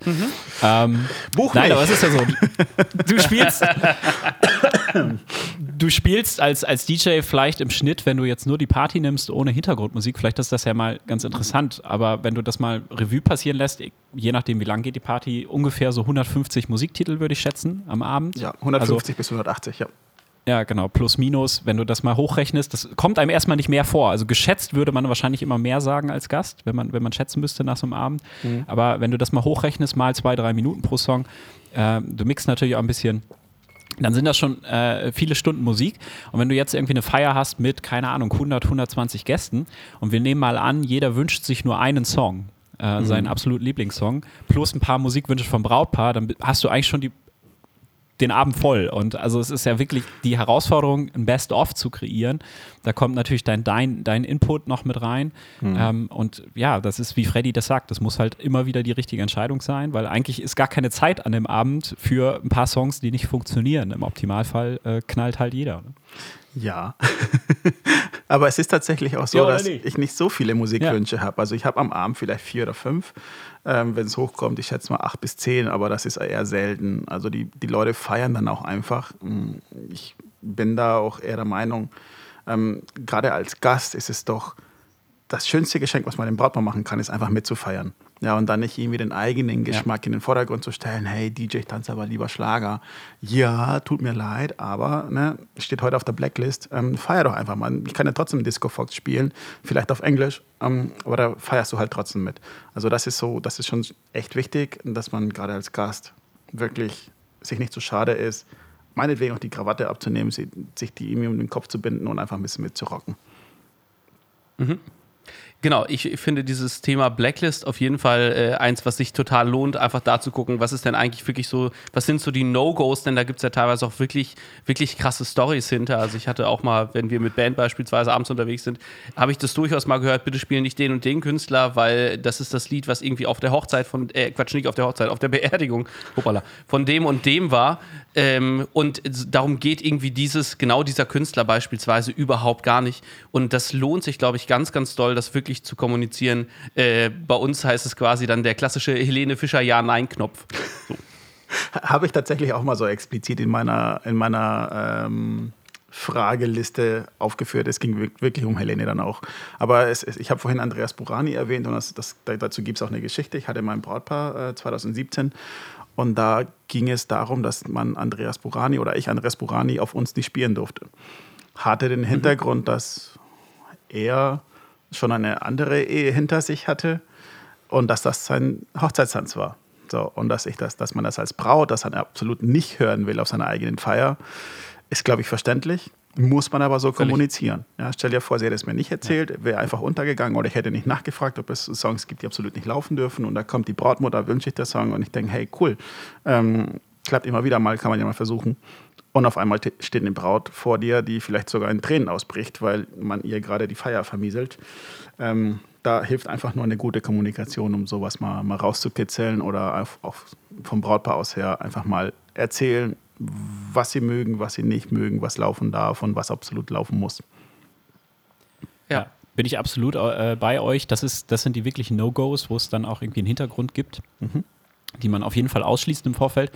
[SPEAKER 2] Ähm,
[SPEAKER 5] Buch
[SPEAKER 2] Nein, aber es ist ja so. Du spielst. du spielst als, als DJ vielleicht im Schnitt, wenn du jetzt nur die Party nimmst, ohne Hintergrundmusik, vielleicht ist das ja mal ganz interessant. Aber wenn du das mal Revue passieren lässt, je nachdem, wie lang geht die Party, ungefähr so 150 Musiktitel, würde ich schätzen, am Abend.
[SPEAKER 5] Ja, 150 bis 180, ja.
[SPEAKER 2] Ja, genau, plus minus, wenn du das mal hochrechnest, das kommt einem erstmal nicht mehr vor. Also geschätzt würde man wahrscheinlich immer mehr sagen als Gast, wenn man, wenn man schätzen müsste nach so einem Abend. Aber wenn du das mal hochrechnest, mal zwei, drei Minuten pro Song, äh, du mixt natürlich auch ein bisschen dann sind das schon äh, viele Stunden Musik. Und wenn du jetzt irgendwie eine Feier hast mit, keine Ahnung, 100, 120 Gästen und wir nehmen mal an, jeder wünscht sich nur einen Song, äh, seinen absoluten Lieblingssong, plus ein paar Musikwünsche vom Brautpaar, dann hast du eigentlich schon die, den Abend voll. Und also es ist ja wirklich die Herausforderung, ein Best-of zu kreieren. Da kommt natürlich dein, dein, dein Input noch mit rein. Ähm, und ja, das ist, wie Freddy das sagt, das muss halt immer wieder die richtige Entscheidung sein, weil eigentlich ist gar keine Zeit an dem Abend für ein paar Songs, die nicht funktionieren. Im Optimalfall äh, knallt halt jeder. Ne?
[SPEAKER 5] Ja. Aber es ist tatsächlich auch so,
[SPEAKER 2] Ja
[SPEAKER 5] dass
[SPEAKER 2] nicht?
[SPEAKER 5] ich nicht so viele Musikwünsche habe. Also ich habe am Abend vielleicht vier oder fünf. Ähm, Wenn es hochkommt, ich schätze mal acht bis zehn, aber das ist eher selten. Also die, die Leute feiern dann auch einfach. Mm, Ich bin da auch eher der Meinung, ähm, gerade als Gast ist es doch das schönste Geschenk, was man dem Brautpaar machen kann, ist einfach mitzufeiern. Ja, und dann nicht irgendwie den eigenen Geschmack ja. in den Vordergrund zu stellen. Hey, DJ, ich tanze aber lieber Schlager. Ja, tut mir leid, aber ne, steht heute auf der Blacklist. Ähm, feier doch einfach mal. Ich kann ja trotzdem Disco Fox spielen, vielleicht auf Englisch, ähm, aber da feierst du halt trotzdem mit. Also das ist so, das ist schon echt wichtig, dass man gerade als Gast wirklich sich nicht zu schade ist, meinetwegen auch die Krawatte abzunehmen, sich die irgendwie um den Kopf zu binden und einfach ein bisschen mitzurocken.
[SPEAKER 3] Mhm. Genau, ich finde dieses Thema Blacklist auf jeden Fall äh, eins, was sich total lohnt, einfach da zu gucken, was ist denn eigentlich wirklich so, was sind so die No-Gos, denn da gibt es ja teilweise auch wirklich, wirklich krasse Stories hinter. Also ich hatte auch mal, wenn wir mit Band beispielsweise abends unterwegs sind, habe ich das durchaus mal gehört, bitte spielen nicht den und den Künstler, weil das ist das Lied, was irgendwie auf der Hochzeit von, äh, Quatsch, nicht auf der Hochzeit, auf der Beerdigung, hoppala, von dem und dem war. Ähm, und darum geht irgendwie dieses, genau dieser Künstler beispielsweise überhaupt gar nicht. Und das lohnt sich, glaube ich, ganz, ganz doll, das wirklich zu kommunizieren. Äh, bei uns heißt es quasi dann der klassische Helene Fischer Ja-Nein-Knopf. So.
[SPEAKER 5] Habe ich tatsächlich auch mal so explizit in meiner, in meiner ähm, Frageliste aufgeführt. Es ging wirklich um Helene dann auch. Aber es, ich habe vorhin Andreas Burani erwähnt und das, das, dazu gibt es auch eine Geschichte. Ich hatte mein Brautpaar äh, 2017 und da ging es darum, dass man Andreas Burani oder ich Andreas Burani auf uns nicht spielen durfte. Hatte den mhm. Hintergrund, mhm. dass er schon eine andere Ehe hinter sich hatte und dass das sein Hochzeitstanz war. So, und dass ich das, dass man das als Braut, das er absolut nicht hören will auf seiner eigenen Feier, ist, glaube ich, verständlich. Muss man aber so Völlig. kommunizieren. Ja, stell dir vor, sie hätte es mir nicht erzählt, wäre einfach untergegangen oder ich hätte nicht nachgefragt, ob es Songs gibt, die absolut nicht laufen dürfen. Und da kommt die Brautmutter, wünsche ich der Song und ich denke, hey, cool. Ähm, klappt immer wieder mal, kann man ja mal versuchen. Und auf einmal steht eine Braut vor dir, die vielleicht sogar in Tränen ausbricht, weil man ihr gerade die Feier vermieselt. Ähm, da hilft einfach nur eine gute Kommunikation, um sowas mal, mal rauszukitzeln oder auf, auf vom Brautpaar aus her einfach mal erzählen, was sie mögen, was sie nicht mögen, was laufen darf und was absolut laufen muss.
[SPEAKER 2] Ja, bin ich absolut äh, bei euch. Das, ist, das sind die wirklichen No-Gos, wo es dann auch irgendwie einen Hintergrund gibt, mhm. die man auf jeden Fall ausschließt im Vorfeld.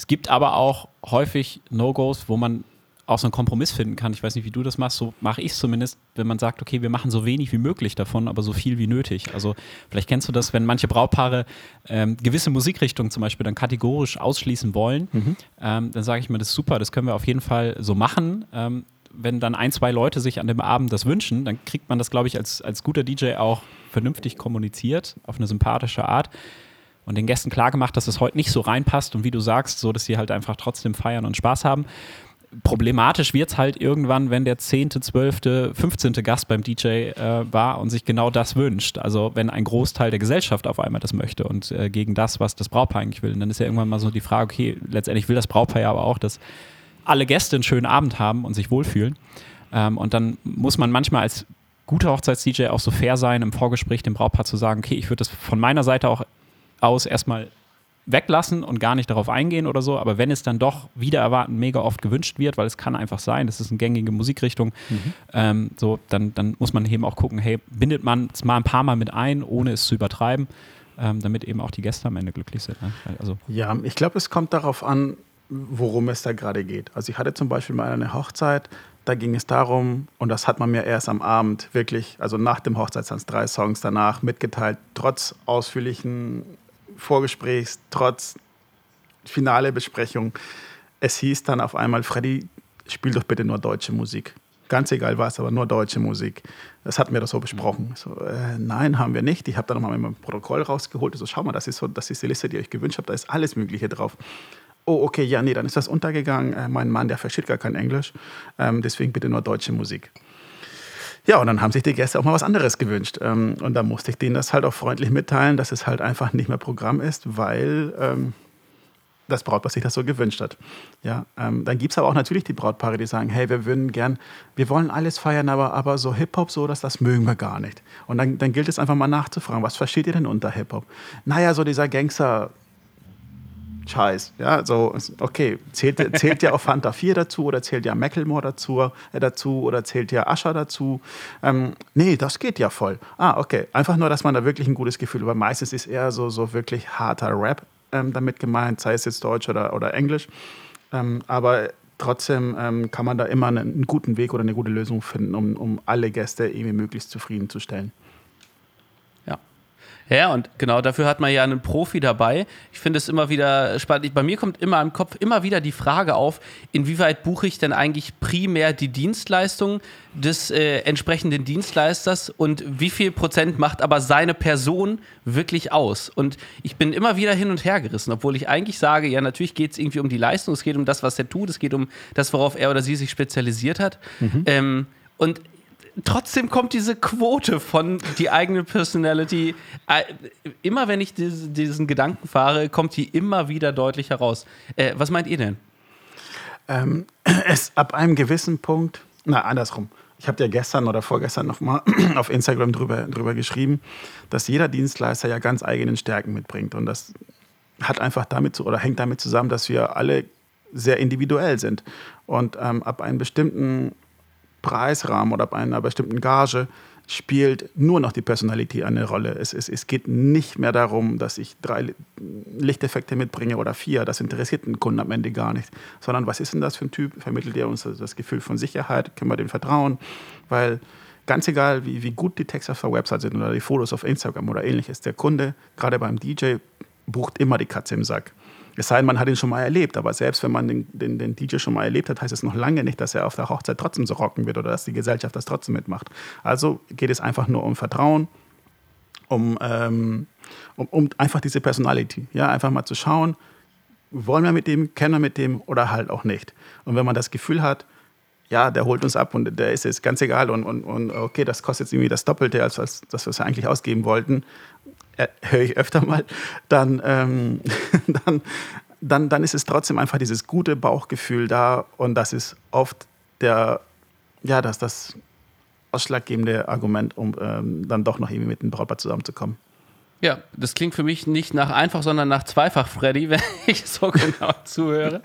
[SPEAKER 2] Es gibt aber auch häufig No-Gos, wo man auch so einen Kompromiss finden kann. Ich weiß nicht, wie du das machst. So mache ich es zumindest, wenn man sagt, okay, wir machen so wenig wie möglich davon, aber so viel wie nötig. Also vielleicht kennst du das, wenn manche Brautpaare ähm, gewisse Musikrichtungen zum Beispiel dann kategorisch ausschließen wollen, mhm. ähm, dann sage ich mir, das ist super, das können wir auf jeden Fall so machen. Ähm, wenn dann ein, zwei Leute sich an dem Abend das wünschen, dann kriegt man das, glaube ich, als, als guter DJ auch vernünftig kommuniziert, auf eine sympathische Art und den Gästen klargemacht, dass es heute nicht so reinpasst und wie du sagst, so dass sie halt einfach trotzdem feiern und Spaß haben problematisch wird es halt irgendwann, wenn der 10., 12., 15. Gast beim DJ äh, war und sich genau das wünscht. Also wenn ein Großteil der Gesellschaft auf einmal das möchte und äh, gegen das, was das Brautpaar eigentlich will. Und dann ist ja irgendwann mal so die Frage, okay, letztendlich will das Brautpaar ja aber auch, dass alle Gäste einen schönen Abend haben und sich wohlfühlen. Ähm, und dann muss man manchmal als guter Hochzeits-DJ auch so fair sein, im Vorgespräch dem Brautpaar zu sagen, okay, ich würde das von meiner Seite auch aus erstmal weglassen und gar nicht darauf eingehen oder so. Aber wenn es dann doch wieder erwarten mega oft gewünscht wird, weil es kann einfach sein, das ist eine gängige Musikrichtung, mhm. ähm, so, dann, dann muss man eben auch gucken, hey, bindet man es mal ein paar Mal mit ein, ohne es zu übertreiben, ähm, damit eben auch die Gäste am Ende glücklich sind. Ne?
[SPEAKER 5] Also. Ja, ich glaube, es kommt darauf an, worum es da gerade geht. Also ich hatte zum Beispiel mal eine Hochzeit, da ging es darum, und das hat man mir erst am Abend wirklich, also nach dem Hochzeitstanz, drei Songs danach mitgeteilt, trotz ausführlichen Vorgesprächs, trotz finale Besprechung, es hieß dann auf einmal, Freddy, spiel doch bitte nur deutsche Musik. Ganz egal was, aber nur deutsche Musik. Das hatten wir doch so besprochen. So, äh, nein, haben wir nicht. Ich habe dann nochmal mein Protokoll rausgeholt. So, schau mal, das ist, so, das ist die Liste, die ihr euch gewünscht habt. Da ist alles Mögliche drauf. Oh, okay, ja, nee, dann ist das untergegangen. Äh, mein Mann, der versteht gar kein Englisch. Ähm, deswegen bitte nur deutsche Musik. Ja, und dann haben sich die Gäste auch mal was anderes gewünscht. Ähm, und da musste ich denen das halt auch freundlich mitteilen, dass es halt einfach nicht mehr Programm ist, weil ähm, das Brautpaar sich das so gewünscht hat. Ja, ähm, dann gibt es aber auch natürlich die Brautpaare, die sagen, hey, wir würden gern, wir wollen alles feiern, aber, aber so Hip-Hop, so, dass das mögen wir gar nicht. Und dann, dann gilt es einfach mal nachzufragen, was versteht ihr denn unter Hip-Hop? Naja, so dieser Gangster, Scheiß. Ja, so, okay, zählt, zählt ja auch Fanta 4 dazu oder zählt ja Macklemore dazu, äh, dazu oder zählt ja Ascher dazu? Ähm, nee, das geht ja voll. Ah, okay. Einfach nur, dass man da wirklich ein gutes Gefühl, aber meistens ist eher so, so wirklich harter Rap ähm, damit gemeint, sei es jetzt Deutsch oder, oder Englisch. Ähm, aber trotzdem ähm, kann man da immer einen, einen, guten Weg oder eine gute Lösung finden, um, um alle Gäste irgendwie möglichst zufriedenzustellen.
[SPEAKER 3] Ja, und genau dafür hat man ja einen Profi dabei. Ich finde es immer wieder spannend. Bei mir kommt immer im Kopf immer wieder die Frage auf, inwieweit buche ich denn eigentlich primär die Dienstleistung des äh, entsprechenden Dienstleisters und wie viel Prozent macht aber seine Person wirklich aus? Und ich bin immer wieder hin und her gerissen, obwohl ich eigentlich sage, ja, natürlich geht es irgendwie um die Leistung, es geht um das, was er tut, es geht um das, worauf er oder sie sich spezialisiert hat. Mhm. Ähm, und trotzdem kommt diese Quote von die eigene Personality, äh, immer wenn ich diesen Gedanken fahre, kommt die immer wieder deutlich heraus. Äh, was meint ihr denn?
[SPEAKER 5] Ähm, es ab einem gewissen Punkt, na andersrum. Ich habe dir gestern oder vorgestern nochmal auf Instagram drüber, drüber geschrieben, dass jeder Dienstleister ja ganz eigenen Stärken mitbringt. Und das hat einfach damit zu, oder hängt damit zusammen, dass wir alle sehr individuell sind. Und ähm, ab einem bestimmten Preisrahmen oder bei einer bestimmten Gage spielt nur noch die Personalität eine Rolle. Es, es, es geht nicht mehr darum, dass ich drei Lichteffekte mitbringe oder vier. Das interessiert den Kunden am Ende gar nicht. Sondern was ist denn das für ein Typ? Vermittelt er uns das Gefühl von Sicherheit? Können wir dem vertrauen? Weil ganz egal, wie, wie gut die Texte auf der Website sind oder die Fotos auf Instagram oder ähnliches, der Kunde, gerade beim DJ, bucht immer die Katze im Sack. Es sei denn, man hat ihn schon mal erlebt, aber selbst wenn man den, den, den DJ schon mal erlebt hat, heißt es noch lange nicht, dass er auf der Hochzeit trotzdem so rocken wird oder dass die Gesellschaft das trotzdem mitmacht. Also geht es einfach nur um Vertrauen, um, ähm, um, um einfach diese Personality. Ja, einfach mal zu schauen, wollen wir mit dem, kennen wir mit dem oder halt auch nicht. Und wenn man das Gefühl hat, ja, der holt uns ab und der ist jetzt ganz egal und, und, und okay, das kostet jetzt irgendwie das Doppelte, als, als das, was wir eigentlich ausgeben wollten, äh, höre ich öfter mal, dann, ähm, dann, dann, dann ist es trotzdem einfach dieses gute Bauchgefühl da und das ist oft der, ja, das, das ausschlaggebende Argument, um ähm, dann doch noch irgendwie mit dem Brautpaar zusammenzukommen.
[SPEAKER 3] Ja, das klingt für mich nicht nach einfach, sondern nach zweifach Freddy, wenn ich so genau zuhöre.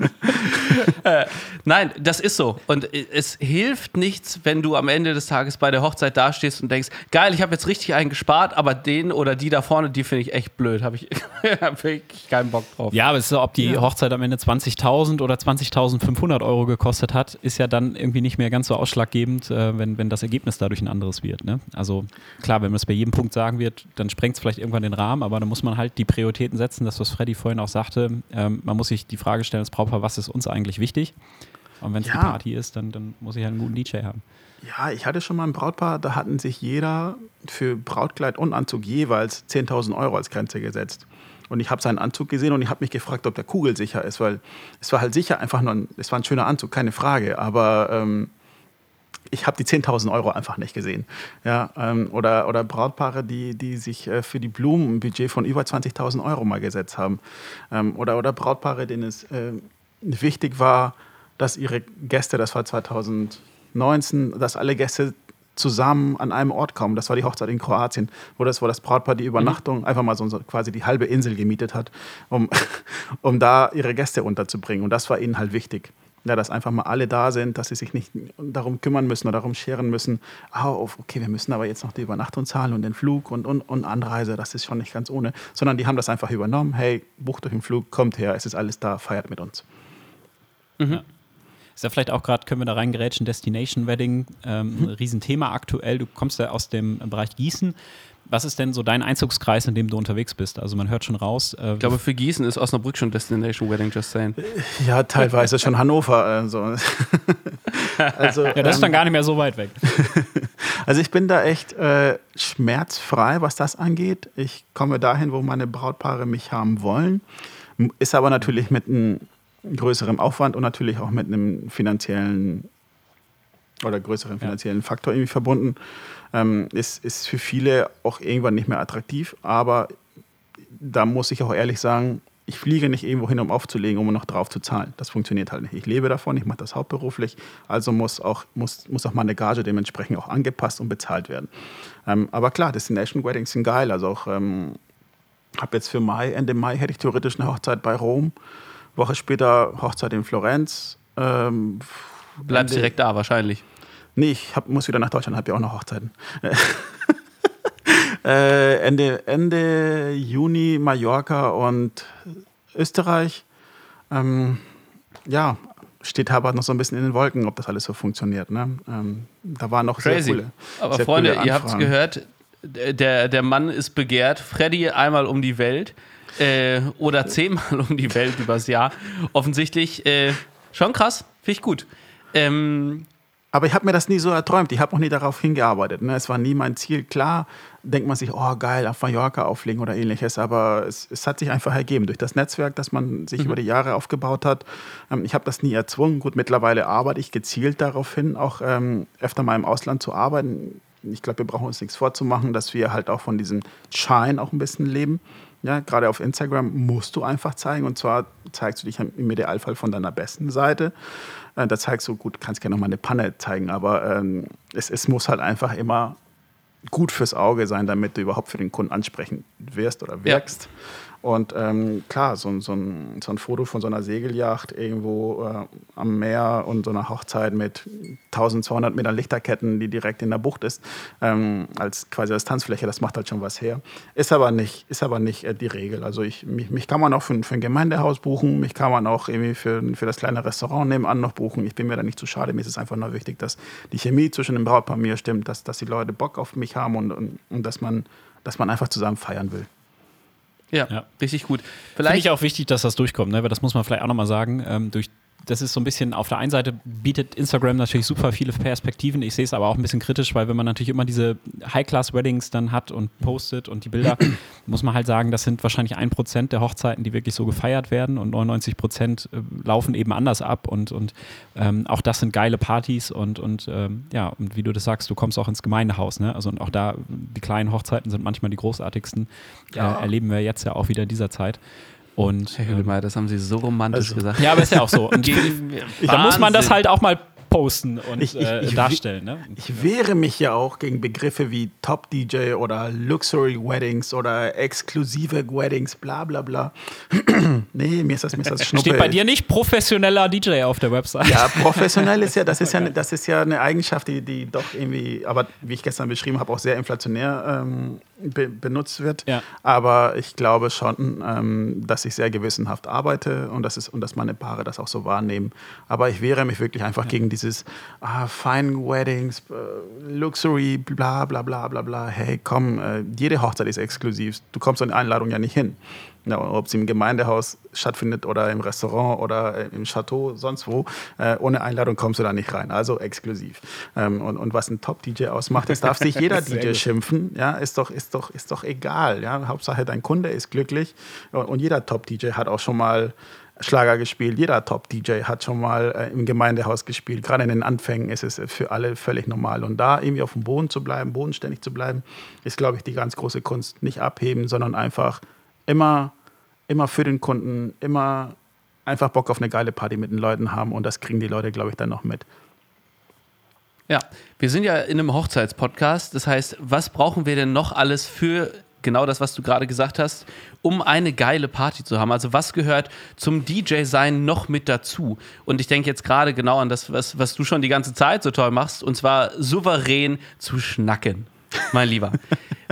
[SPEAKER 3] äh, nein, das ist so. Und es hilft nichts, wenn du am Ende des Tages bei der Hochzeit dastehst und denkst, geil, ich habe jetzt richtig einen gespart, aber den oder die da vorne, die finde ich echt blöd. Habe ich hab wirklich keinen Bock drauf.
[SPEAKER 2] Ja, aber es ist so, ob die ja. Hochzeit am Ende 20.000 oder 20.500 Euro gekostet hat, ist ja dann irgendwie nicht mehr ganz so ausschlaggebend, äh, wenn, wenn das Ergebnis dadurch ein anderes wird. Ne? Also klar, wenn man es bei jedem Punkt sagen wird, dann sprengt es vielleicht irgendwann den Rahmen, aber da muss man halt die Prioritäten setzen, das, was Freddy vorhin auch sagte. Ähm, man muss sich die Frage stellen, als Brautpaar, was ist uns eigentlich wichtig? Und wenn es ja. die Party ist, dann, dann muss ich halt einen guten DJ haben.
[SPEAKER 5] Ja, ich hatte schon mal ein Brautpaar, da hatten sich jeder für Brautkleid und Anzug jeweils 10.000 Euro als Grenze gesetzt. Und ich habe seinen Anzug gesehen und ich habe mich gefragt, ob der kugelsicher ist, weil es war halt sicher einfach nur ein, es war ein schöner Anzug, keine Frage. Aber ähm, ich habe die 10.000 Euro einfach nicht gesehen. Ja, ähm, oder, oder Brautpaare, die, die sich äh, für die Blumen ein Budget von über 20.000 Euro mal gesetzt haben. Ähm, oder, oder Brautpaare, denen es äh, wichtig war, dass ihre Gäste, das war 2019, dass alle Gäste zusammen an einem Ort kommen. Das war die Hochzeit in Kroatien, wo das, wo das Brautpaar die Übernachtung mhm. einfach mal so, so, quasi die halbe Insel gemietet hat, um, um da ihre Gäste unterzubringen. Und das war ihnen halt wichtig ja, dass einfach mal alle da sind, dass sie sich nicht darum kümmern müssen oder darum scheren müssen, oh, okay, wir müssen aber jetzt noch die Übernachtung zahlen und den Flug und, und, und Anreise, das ist schon nicht ganz ohne, sondern die haben das einfach übernommen, hey, bucht euch einen Flug, kommt her, es ist alles da, feiert mit uns.
[SPEAKER 2] Mhm. Ja. Ist ja vielleicht auch gerade, können wir da reingerätschen, Destination Wedding, ähm, mhm. ein Riesenthema aktuell. Du kommst ja aus dem Bereich Gießen. Was ist denn so dein Einzugskreis, in dem du unterwegs bist? Also man hört schon raus.
[SPEAKER 3] Äh, ich glaube, für Gießen ist Osnabrück schon Destination Wedding, just saying.
[SPEAKER 5] Ja, teilweise schon Hannover. Also.
[SPEAKER 2] also, ja, das ist dann ähm, gar nicht mehr so weit weg.
[SPEAKER 5] Also ich bin da echt äh, schmerzfrei, was das angeht. Ich komme dahin, wo meine Brautpaare mich haben wollen. Ist aber natürlich mit einem größeren Aufwand und natürlich auch mit einem finanziellen oder größeren finanziellen ja. Faktor irgendwie verbunden. Ähm, ist, ist für viele auch irgendwann nicht mehr attraktiv, aber da muss ich auch ehrlich sagen, ich fliege nicht irgendwo hin, um aufzulegen, um noch drauf zu zahlen. Das funktioniert halt nicht. Ich lebe davon, ich mache das hauptberuflich, also muss auch, muss, muss auch meine Gage dementsprechend auch angepasst und bezahlt werden. Ähm, aber klar, Destination Weddings sind geil. Also auch, ähm, habe jetzt für Mai, Ende Mai hätte ich theoretisch eine Hochzeit bei Rom, Woche später Hochzeit in Florenz. Ähm,
[SPEAKER 3] Bleibst direkt da wahrscheinlich.
[SPEAKER 5] Nee, ich hab, muss wieder nach Deutschland, habe ja auch noch Hochzeiten. äh, Ende, Ende Juni Mallorca und Österreich. Ähm, ja, steht aber noch so ein bisschen in den Wolken, ob das alles so funktioniert. Ne? Ähm, da waren noch
[SPEAKER 3] Crazy.
[SPEAKER 5] sehr coole.
[SPEAKER 3] Aber
[SPEAKER 5] sehr
[SPEAKER 3] Freunde,
[SPEAKER 5] coole
[SPEAKER 3] ihr habt es gehört, der, der Mann ist begehrt. Freddy einmal um die Welt äh, oder zehnmal um die Welt übers Jahr. Offensichtlich äh, schon krass, finde ich gut. Ähm,
[SPEAKER 5] Aber ich habe mir das nie so erträumt. Ich habe auch nie darauf hingearbeitet. Ne? Es war nie mein Ziel. Klar denkt man sich, oh geil, auf Mallorca auflegen oder ähnliches. Aber es, es hat sich einfach ergeben durch das Netzwerk, das man sich über die Jahre aufgebaut hat. Ähm, ich habe das nie erzwungen. Gut, mittlerweile arbeite ich gezielt darauf hin, auch ähm, öfter mal im Ausland zu arbeiten. Ich glaube, wir brauchen uns nichts vorzumachen, dass wir halt auch von diesem Schein auch ein bisschen leben. Ja, gerade auf Instagram musst du einfach zeigen. Und zwar zeigst du dich im Idealfall von deiner besten Seite. Äh, Da zeigst du, gut, kannst gerne noch mal eine Panne zeigen, aber ähm, es, es muss halt einfach immer gut fürs Auge sein, damit du überhaupt für den Kunden ansprechend wirst oder wirkst. Und ähm, klar, so, ein- so, ein, so ein Foto von so einer Segelyacht irgendwo äh, am Meer und so einer Hochzeit mit 1200 Metern Lichterketten, die direkt in der Bucht ist, ähm, als quasi als Tanzfläche, das macht halt schon was her. Ist aber nicht, ist aber nicht äh, die Regel. Also ich, mich, mich kann man auch für, für ein Gemeindehaus buchen, mich kann man auch irgendwie für, für das kleine Restaurant nebenan noch buchen. Ich bin mir da nicht zu schade. Mir ist es einfach nur wichtig, dass die Chemie zwischen dem Brautpaar mir stimmt, dass, dass die Leute Bock auf mich haben und, und, und dass, man, dass man einfach zusammen feiern will.
[SPEAKER 3] Ja,
[SPEAKER 2] Ja.
[SPEAKER 3] richtig gut.
[SPEAKER 2] Finde
[SPEAKER 3] Vielleicht
[SPEAKER 2] ich auch wichtig, dass das durchkommt, ne? weil das muss man vielleicht auch nochmal sagen. Ähm, durch, das ist so ein bisschen, auf der einen Seite bietet Instagram natürlich super viele Perspektiven. Ich sehe es aber auch ein bisschen kritisch, weil wenn man natürlich immer diese High-Class-Weddings dann hat und postet und die Bilder, muss man halt sagen, das sind wahrscheinlich ein Prozent der Hochzeiten, die wirklich so gefeiert werden und 99 Prozent äh, laufen eben anders ab und, und ähm, auch das sind geile Partys und, und ähm, ja, und wie du das sagst, du kommst auch ins Gemeindehaus, ne? Also und auch da, die kleinen Hochzeiten sind manchmal die großartigsten.
[SPEAKER 5] Ja.
[SPEAKER 2] Äh, erleben wir jetzt ja auch wieder in dieser Zeit. Und
[SPEAKER 3] Herr Hügelmeier, das haben Sie so romantisch
[SPEAKER 5] Also-
[SPEAKER 3] gesagt.
[SPEAKER 2] ja, aber ist ja auch so. Und da muss man das halt auch mal posten und
[SPEAKER 5] Ich- ich-
[SPEAKER 2] äh,
[SPEAKER 5] ich-
[SPEAKER 2] darstellen. Ne?
[SPEAKER 5] Ich wehre mich ja auch gegen Begriffe wie Top DJ oder Luxury Weddings oder exklusive Weddings, bla bla bla. nee, mir ist das, mir ist das Schnuppe.
[SPEAKER 2] Steht bei dir nicht professioneller DJ auf der Website?
[SPEAKER 5] Ja, professionell ist ja, das ist ja, ne- das ist ja eine Eigenschaft, die, die doch irgendwie, aber wie ich gestern beschrieben habe, auch sehr inflationär ähm, be benutzt wird.
[SPEAKER 2] Ja.
[SPEAKER 5] Aber ich glaube schon, ähm, dass ich sehr gewissenhaft arbeite und, das ist, und dass meine Paare das auch so wahrnehmen. Aber ich wehre mich wirklich einfach gegen dieses ah, Fine Weddings, äh, Luxury, bla bla bla bla bla. Hey, komm, äh, jede Hochzeit ist exklusiv. Du kommst an die Einladung ja nicht hin. Ja, ob sie im Gemeindehaus stattfindet oder im Restaurant oder äh, im Chateau, sonst wo, äh, ohne Einladung kommst du da nicht rein. Also exklusiv. Ähm, und, und was ein Top-DJ ausmacht, das darf sich jeder DJ schimpfen. Ja, ist doch, ist doch, ist doch egal. Ja, Hauptsache dein Kunde ist glücklich. Und, und jeder Top-DJ hat auch schon mal Schlager gespielt. Jeder Top-DJ hat schon mal äh, im Gemeindehaus gespielt. Gerade in den Anfängen ist es für alle völlig normal. Und da irgendwie auf dem Boden zu bleiben, bodenständig zu bleiben, ist, glaube ich, die ganz große Kunst. Nicht abheben, sondern einfach immer, immer für den Kunden, immer einfach Bock auf eine geile Party mit den Leuten haben. Und das kriegen die Leute, glaube ich, dann noch mit.
[SPEAKER 3] Ja, wir sind ja in einem Hochzeitspodcast. Das heißt, was brauchen wir denn noch alles für genau das, was du gerade gesagt hast, um eine geile Party zu haben? Also was gehört zum DJ-Sein noch mit dazu? Und ich denke jetzt gerade genau an das, was, was du schon die ganze Zeit so toll machst, und zwar souverän zu schnacken. Mein Lieber.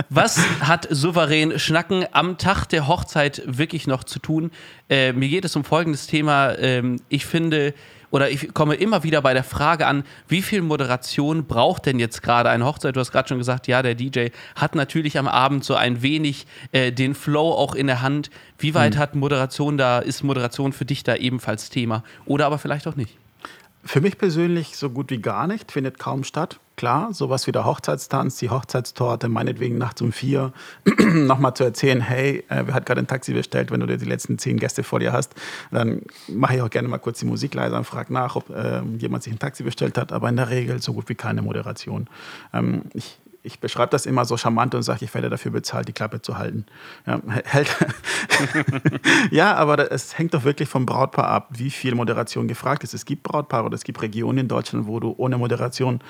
[SPEAKER 3] Was hat souverän Schnacken am Tag der Hochzeit wirklich noch zu tun? Äh, mir geht es um folgendes Thema. Ähm, ich finde, oder ich komme immer wieder bei der Frage an, wie viel Moderation braucht denn jetzt gerade eine Hochzeit? Du hast gerade schon gesagt, ja, der DJ hat natürlich am Abend so ein wenig äh, den Flow auch in der Hand. Wie weit hat Moderation da, ist Moderation für dich da ebenfalls Thema? Oder aber vielleicht auch nicht?
[SPEAKER 5] Für mich persönlich so gut wie gar nicht, findet kaum statt. Klar, sowas wie der Hochzeitstanz, die Hochzeitstorte, meinetwegen nachts um vier, nochmal zu erzählen, hey, äh, wer hat gerade ein Taxi bestellt, wenn du dir die letzten zehn Gäste vor dir hast, dann mache ich auch gerne mal kurz die Musik leiser und frage nach, ob äh, jemand sich ein Taxi bestellt hat, aber in der Regel so gut wie keine Moderation. Ähm, ich, ich beschreibe das immer so charmant und sage, ich werde dafür bezahlt, die Klappe zu halten. Ja, hält. ja, aber es hängt doch wirklich vom Brautpaar ab, wie viel Moderation gefragt ist. Es gibt Brautpaare oder es gibt Regionen in Deutschland, wo du ohne Moderation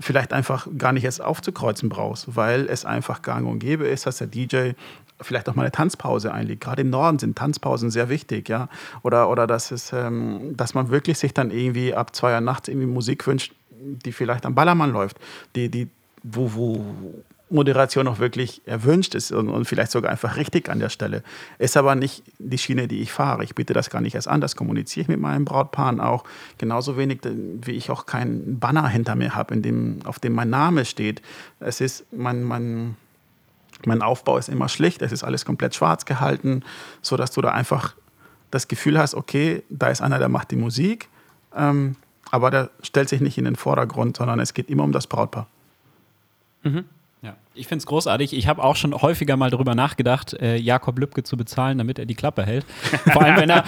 [SPEAKER 5] vielleicht einfach gar nicht erst aufzukreuzen brauchst, weil es einfach gang und gäbe ist, dass der DJ vielleicht auch mal eine Tanzpause einlegt. Gerade im Norden sind Tanzpausen sehr wichtig, ja. Oder, oder dass, es, ähm, dass man wirklich sich dann irgendwie ab zwei Uhr nachts irgendwie Musik wünscht, die vielleicht am Ballermann läuft, die, die, wo, wo, Moderation auch wirklich erwünscht ist und, und, vielleicht sogar einfach richtig an der Stelle. Ist aber nicht die Schiene, die ich fahre. Ich biete das gar nicht erst an. Das kommuniziere ich mit meinen Brautpaaren auch. Genauso wenig, wie ich auch keinen Banner hinter mir habe, auf dem mein Name steht. Es ist mein, mein, mein Aufbau ist immer schlicht. Es ist alles komplett schwarz gehalten, sodass du da einfach das Gefühl hast, okay, da ist einer, der macht die Musik. Ähm, aber der stellt sich nicht in den Vordergrund, sondern es geht immer um das Brautpaar.
[SPEAKER 2] Mhm. Ja, ich finde es großartig. Ich habe auch schon häufiger mal darüber nachgedacht, äh, Jakob Lübke zu bezahlen, damit er die Klappe hält. Vor allem, wenn er,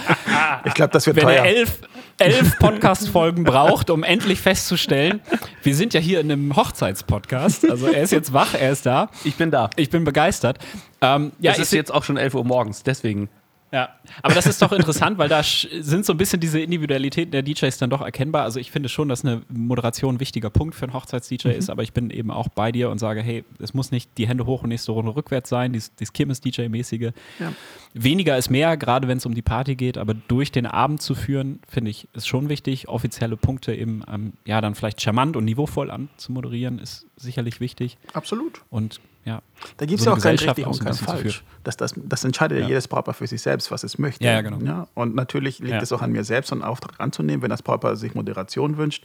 [SPEAKER 5] ich glaube, das wird
[SPEAKER 2] wenn
[SPEAKER 5] teuer.
[SPEAKER 2] er elf, elf Podcast-Folgen braucht, um endlich festzustellen, wir sind ja hier in einem Hochzeitspodcast. Also er ist jetzt wach, er ist da.
[SPEAKER 3] Ich bin da.
[SPEAKER 2] Ich bin begeistert. Ähm, ja,
[SPEAKER 3] es ist jetzt auch schon 11 Uhr morgens, deswegen.
[SPEAKER 2] Ja, aber das ist doch interessant, weil da sind so ein bisschen diese Individualitäten der DJs dann doch erkennbar. Also ich finde schon, dass eine Moderation ein wichtiger Punkt für einen Hochzeits-DJ mhm. ist, aber ich bin eben auch bei dir und sage, hey, es muss nicht die Hände hoch und nächste Runde rückwärts sein, dieses, dieses Kirmes-DJ-mäßige. Ja. Weniger ist mehr, gerade wenn es um die Party geht, aber durch den Abend zu führen, finde ich, ist schon wichtig. Offizielle Punkte eben, ähm, ja, dann vielleicht charmant und niveauvoll anzumoderieren, ist sicherlich wichtig.
[SPEAKER 5] Absolut.
[SPEAKER 2] Und ja.
[SPEAKER 5] Da gibt es so ja auch kein richtig und kein falsch. Das, das, das entscheidet ja. jedes Brautpaar für sich selbst, was es möchte.
[SPEAKER 2] Ja, ja genau.
[SPEAKER 5] Ja? Und natürlich liegt es auch an mir selbst, so einen Auftrag anzunehmen. Wenn das Brautpaar sich Moderation wünscht,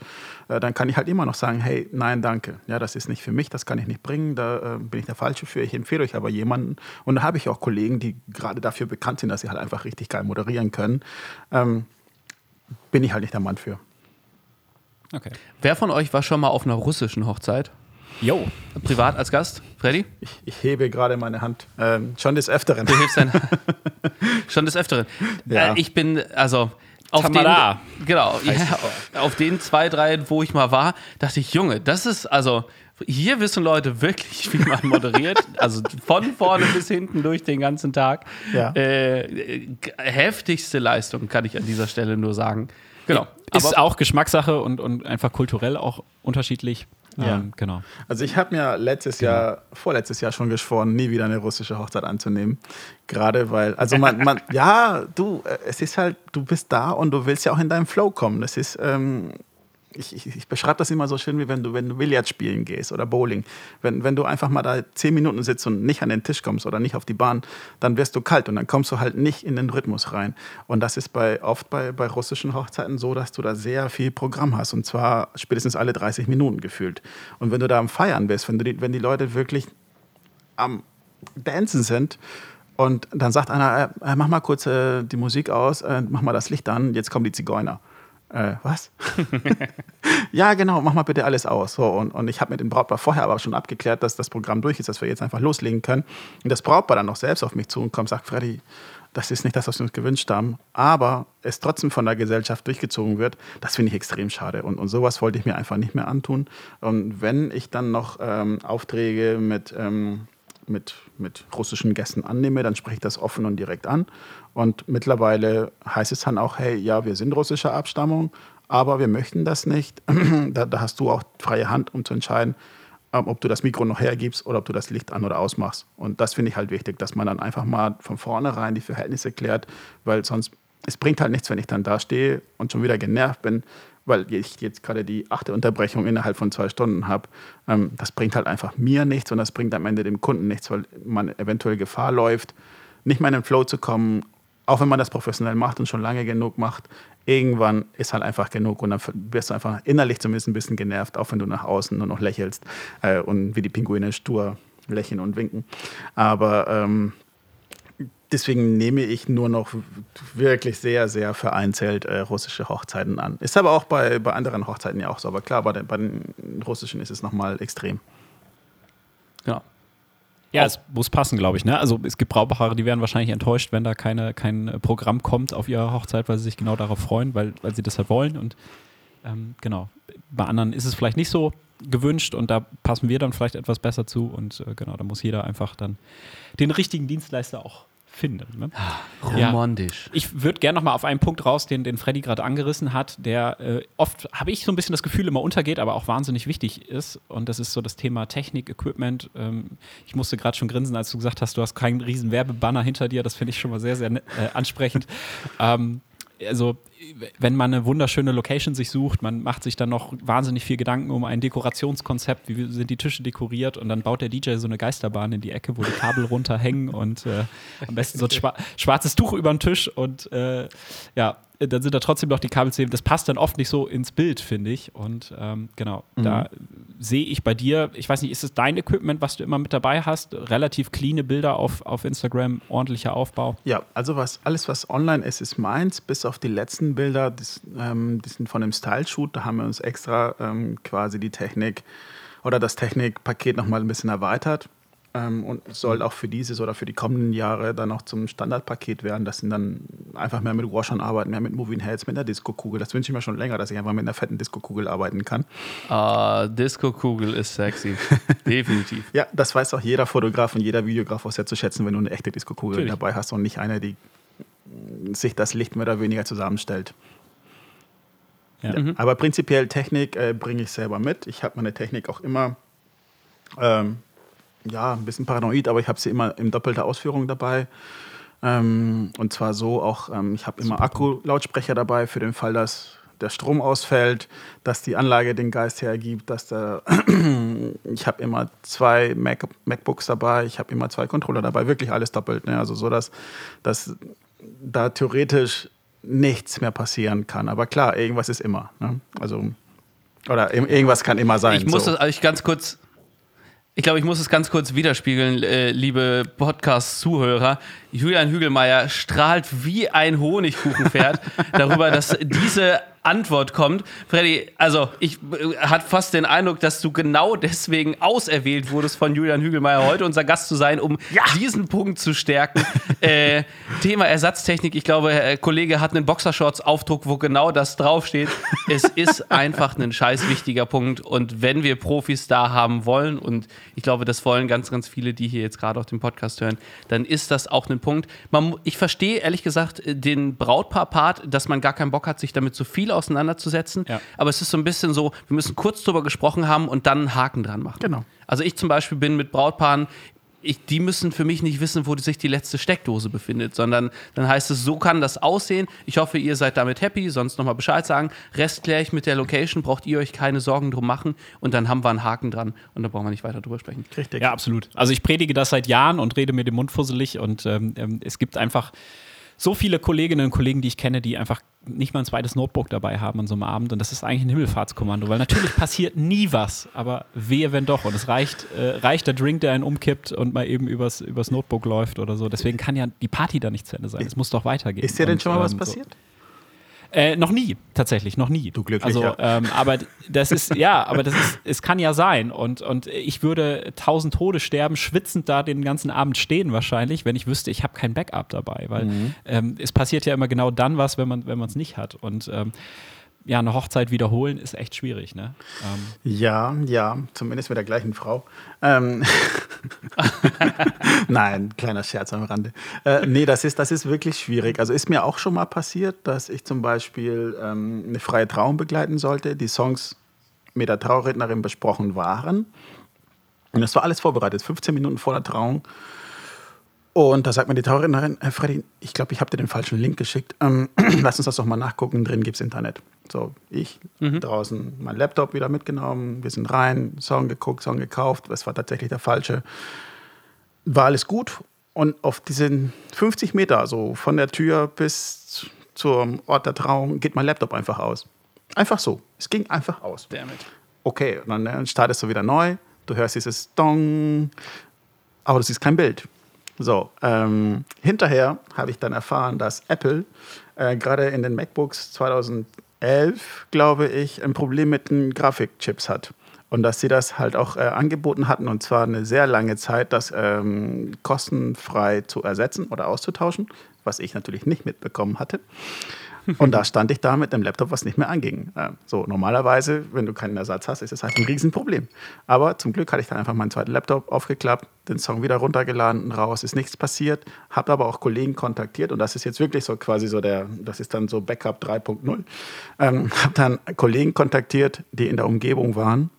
[SPEAKER 5] äh, dann kann ich halt immer noch sagen, hey, nein, danke. Ja, das ist nicht für mich, das kann ich nicht bringen, da äh, bin ich der Falsche für. Ich empfehle euch aber jemanden. Und da habe ich auch Kollegen, die gerade dafür bekannt sind, dass sie halt einfach richtig geil moderieren können. Ähm, bin ich halt nicht der Mann für.
[SPEAKER 3] Okay. Wer von euch war schon mal auf einer russischen Hochzeit?
[SPEAKER 2] Jo.
[SPEAKER 3] Privat als Gast, Freddy?
[SPEAKER 5] Ich, ich hebe gerade meine Hand. Ähm, schon des Öfteren.
[SPEAKER 3] Du hebst deine Schon des Öfteren. Ja. Äh, ich bin, also. Auf
[SPEAKER 2] Tamara.
[SPEAKER 3] den, genau, ja, auf den zwei, drei, wo ich mal war, dachte ich, Junge, das ist, also, hier wissen Leute wirklich, wie man moderiert. also von vorne bis hinten durch den ganzen Tag. Ja. Äh, heftigste Leistung, kann ich an dieser Stelle nur sagen.
[SPEAKER 2] Genau. Ist Aber auch Geschmackssache und, und einfach kulturell auch unterschiedlich.
[SPEAKER 5] Ja, ähm, genau. Also ich habe mir letztes genau. Jahr, vorletztes Jahr schon geschworen, nie wieder eine russische Hochzeit anzunehmen. Gerade weil, also man, man ja, du, äh, es ist halt, du bist da und du willst ja auch in deinen Flow kommen. Das ist, ähm, ich, ich, ich beschreibe das immer so schön, wie wenn du, wenn du Billard spielen gehst oder Bowling. Wenn, wenn du einfach mal da zehn Minuten sitzt und nicht an den Tisch kommst oder nicht auf die Bahn, dann wirst du kalt und dann kommst du halt nicht in den Rhythmus rein. Und das ist bei, oft bei, bei russischen Hochzeiten so, dass du da sehr viel Programm hast und zwar spätestens alle 30 Minuten gefühlt. Und wenn du da am Feiern bist, wenn, du die, wenn die Leute wirklich am Dancen sind, und dann sagt einer, äh, mach mal kurz äh, die Musik aus, äh, mach mal das Licht an, jetzt kommen die Zigeuner äh, was? ja, genau, mach mal bitte alles aus. So, und, und ich habe mit dem Brautpaar vorher aber schon abgeklärt, dass das Programm durch ist, dass wir jetzt einfach loslegen können. Und das Brautpaar dann noch selbst auf mich zu und kommt, sagt, Freddy, das ist nicht das, was wir uns gewünscht haben, aber es trotzdem von der Gesellschaft durchgezogen wird, das finde ich extrem schade. Und, und sowas wollte ich mir einfach nicht mehr antun. Und wenn ich dann noch ähm, Aufträge mit, ähm, mit, mit russischen Gästen annehme, dann spreche ich das offen und direkt an. Und mittlerweile heißt es dann auch, hey, ja, wir sind russischer Abstammung, aber wir möchten das nicht. da, da, hast du auch freie Hand, um zu entscheiden, ähm, ob du das Mikro noch hergibst oder ob du das Licht an oder ausmachst. Und das finde ich halt wichtig, dass man dann einfach mal von vornherein die Verhältnisse klärt, weil sonst, es bringt halt nichts, wenn ich dann da stehe und schon wieder genervt bin, weil ich jetzt gerade die achte Unterbrechung innerhalb von zwei Stunden habe. Ähm, das bringt halt einfach mir nichts und das bringt am Ende dem Kunden nichts, weil man eventuell Gefahr läuft, nicht mehr in den Flow zu kommen auch wenn man das professionell macht und schon lange genug macht, irgendwann ist halt einfach genug und dann wirst du einfach innerlich zumindest ein bisschen genervt, auch wenn du nach außen nur noch lächelst äh, und wie die Pinguine stur lächeln und winken. Aber ähm, deswegen nehme ich nur noch wirklich sehr, sehr vereinzelt äh, russische Hochzeiten an. Ist aber auch bei, bei anderen Hochzeiten ja auch so. Aber klar, bei den, bei den russischen ist es nochmal extrem.
[SPEAKER 2] Ja. Ja, es muss passen, glaube ich. Ne? Also es gibt Brautpaare, die werden wahrscheinlich enttäuscht, wenn da keine, kein Programm kommt auf ihre Hochzeit, weil sie sich genau darauf freuen, weil, weil sie das halt wollen. Und ähm, genau, bei anderen ist es vielleicht nicht so gewünscht und da passen wir dann vielleicht etwas besser zu. Und äh, genau, da muss jeder einfach dann den richtigen Dienstleister auch finden. Ne?
[SPEAKER 3] Ah, romantisch.
[SPEAKER 2] Ja. Ich würde gerne noch mal auf einen Punkt raus, den, den Freddy gerade angerissen hat, der äh, oft, habe ich so ein bisschen das Gefühl, immer untergeht, aber auch wahnsinnig wichtig ist. Und das ist so das Thema Technik, Equipment. Ähm, ich musste gerade schon grinsen, als du gesagt hast, du hast keinen riesen Werbebanner hinter dir. Das finde ich schon mal sehr, sehr äh, ansprechend. ähm, also wenn man eine wunderschöne Location sich sucht, man macht sich dann noch wahnsinnig viel Gedanken um ein Dekorationskonzept, wie sind die Tische dekoriert und dann baut der DJ so eine Geisterbahn in die Ecke, wo die Kabel runterhängen und äh, am besten so ein schwa schwarzes Tuch über den Tisch und äh, ja, dann sind da trotzdem noch die Kabelzähne. Das passt dann oft nicht so ins Bild, finde ich. Und ähm, genau, mhm. da sehe ich bei dir, ich weiß nicht, ist es dein Equipment, was du immer mit dabei hast? Relativ cleane Bilder auf, auf Instagram, ordentlicher Aufbau?
[SPEAKER 5] Ja, also was, alles, was online ist, ist meins, bis auf die letzten Bilder, das, ähm, die sind von dem Style-Shoot. Da haben wir uns extra ähm, quasi die Technik oder das Technikpaket nochmal ein bisschen erweitert ähm, und soll auch für dieses oder für die kommenden Jahre dann auch zum Standardpaket werden, dass sie dann einfach mehr mit Washern arbeiten, mehr mit Moving Heads, mit einer Disco-Kugel. Das wünsche ich mir schon länger, dass ich einfach mit einer fetten Disco-Kugel arbeiten kann.
[SPEAKER 3] Ah, Disco-Kugel ist sexy. Definitiv.
[SPEAKER 5] Ja, das weiß auch jeder Fotograf und jeder Videograf auch sehr zu schätzen, wenn du eine echte Disco-Kugel dabei hast und nicht eine, die sich das Licht mehr oder weniger zusammenstellt. Ja. Mhm. Aber prinzipiell Technik äh, bringe ich selber mit. Ich habe meine Technik auch immer ähm, ja, ein bisschen paranoid, aber ich habe sie immer in doppelter Ausführung dabei. Ähm, und zwar so auch, ähm, ich habe immer Akku-Lautsprecher dabei für den Fall, dass der Strom ausfällt, dass die Anlage den Geist hergibt, dass der ich habe immer zwei Mac MacBooks dabei, ich habe immer zwei Controller dabei, wirklich alles doppelt. Ne? Also so, dass, dass da theoretisch nichts mehr passieren kann. Aber klar, irgendwas ist immer. Ne? Also oder irgendwas kann immer sein.
[SPEAKER 3] Ich muss so. das also ganz kurz ich glaube, ich muss es ganz kurz widerspiegeln, äh, liebe Podcast-Zuhörer. Julian Hügelmeier strahlt wie ein Honigkuchenpferd darüber, dass diese Antwort kommt. Freddy, also ich äh, hat fast den Eindruck, dass du genau deswegen auserwählt wurdest von Julian Hügelmeier, heute unser Gast zu sein, um ja. diesen Punkt zu stärken. äh, Thema Ersatztechnik. Ich glaube, Herr Kollege hat einen Boxershorts-Aufdruck, wo genau das draufsteht. es ist einfach ein scheiß wichtiger Punkt. Und wenn wir Profis da haben wollen, und ich glaube, das wollen ganz, ganz viele, die hier jetzt gerade auch den Podcast hören, dann ist das auch ein Punkt. Man, ich verstehe ehrlich gesagt den Brautpaar-Part, dass man gar keinen Bock hat, sich damit zu viel viel auseinanderzusetzen. Ja. Aber es ist so ein bisschen so, wir müssen kurz drüber gesprochen haben und dann einen Haken dran machen.
[SPEAKER 5] Genau.
[SPEAKER 3] Also ich zum Beispiel bin mit Brautpaaren ich, die müssen für mich nicht wissen, wo sich die letzte Steckdose befindet, sondern dann heißt es, so kann das aussehen. Ich hoffe, ihr seid damit happy, sonst nochmal Bescheid sagen. Rest kläre ich mit der Location, braucht ihr euch keine Sorgen drum machen und dann haben wir einen Haken dran und da brauchen wir nicht weiter drüber sprechen.
[SPEAKER 2] Richtig. Ja, absolut. Also ich predige das seit Jahren und rede mir den Mund fusselig und ähm, ähm es gibt einfach so viele Kolleginnen und Kollegen, die ich kenne, die einfach nicht mal ein zweites Notebook dabei haben an so einem Abend. Und das ist eigentlich ein Himmelfahrtskommando, weil natürlich passiert nie was, aber wehe, wenn doch. Und es reicht, äh, reicht der Drink, der einen umkippt und mal eben übers, übers Notebook läuft oder so. Deswegen kann ja die Party da nicht zu Ende sein. Es muss doch weitergehen.
[SPEAKER 5] Ist dir denn schon mal was ähm, passiert?
[SPEAKER 2] Äh, noch nie, tatsächlich, noch nie.
[SPEAKER 5] Du glücklicher.
[SPEAKER 2] Also, ähm, aber das ist, ja, aber das ist, es kann ja sein. Und, und ich würde tausend Tode sterben, schwitzend da den ganzen Abend stehen wahrscheinlich, wenn ich wüsste, ich habe kein Backup dabei. Weil mhm. ähm, es passiert ja immer genau dann was, wenn man es nicht hat. Und ähm, ja, eine Hochzeit wiederholen ist echt schwierig, ne?
[SPEAKER 5] Ähm. Ja, ja, zumindest mit der gleichen Frau. Ähm Nein, kleiner Scherz am Rande. Äh, nee, das ist, das ist wirklich schwierig. Also ist mir auch schon mal passiert, dass ich zum Beispiel ähm, eine freie Trauung begleiten sollte, die Songs mit der Traurednerin besprochen waren. Und das war alles vorbereitet, 15 Minuten vor der Trauung. Und da sagt mir die Traurednerin, Herr Freddy, ich glaube, ich habe dir den falschen Link geschickt. Ähm, lass uns das doch mal nachgucken, drin gibt es Internet. So, ich mhm. draußen mein Laptop wieder mitgenommen, wir sind rein, Song geguckt, Song gekauft, das war tatsächlich der falsche. War alles gut und auf diesen 50 Meter, also von der Tür bis zum Ort der Trauung, geht mein Laptop einfach aus. Einfach so. Es ging einfach aus.
[SPEAKER 3] Damit.
[SPEAKER 5] Okay, und dann ne, startest du wieder neu, du hörst dieses Dong, aber du siehst kein Bild. So, ähm, hinterher habe ich dann erfahren, dass Apple äh, gerade in den MacBooks 2000 2011, glaube ich, ein Problem mit den Grafikchips hat. Und dass sie das halt auch äh, angeboten hatten, und zwar eine sehr lange Zeit, das ähm, kostenfrei zu ersetzen oder auszutauschen, was ich natürlich nicht mitbekommen hatte. Und da stand ich da mit einem Laptop, was nicht mehr anging. Äh, so, normalerweise, wenn du keinen Ersatz hast, ist das halt ein Riesenproblem. Aber zum Glück hatte ich dann einfach meinen zweiten Laptop aufgeklappt, den Song wieder runtergeladen, raus, ist nichts passiert. Habe aber auch Kollegen kontaktiert und das ist jetzt wirklich so quasi so der, das ist dann so Backup 3.0. Ähm, habe dann Kollegen kontaktiert, die in der Umgebung waren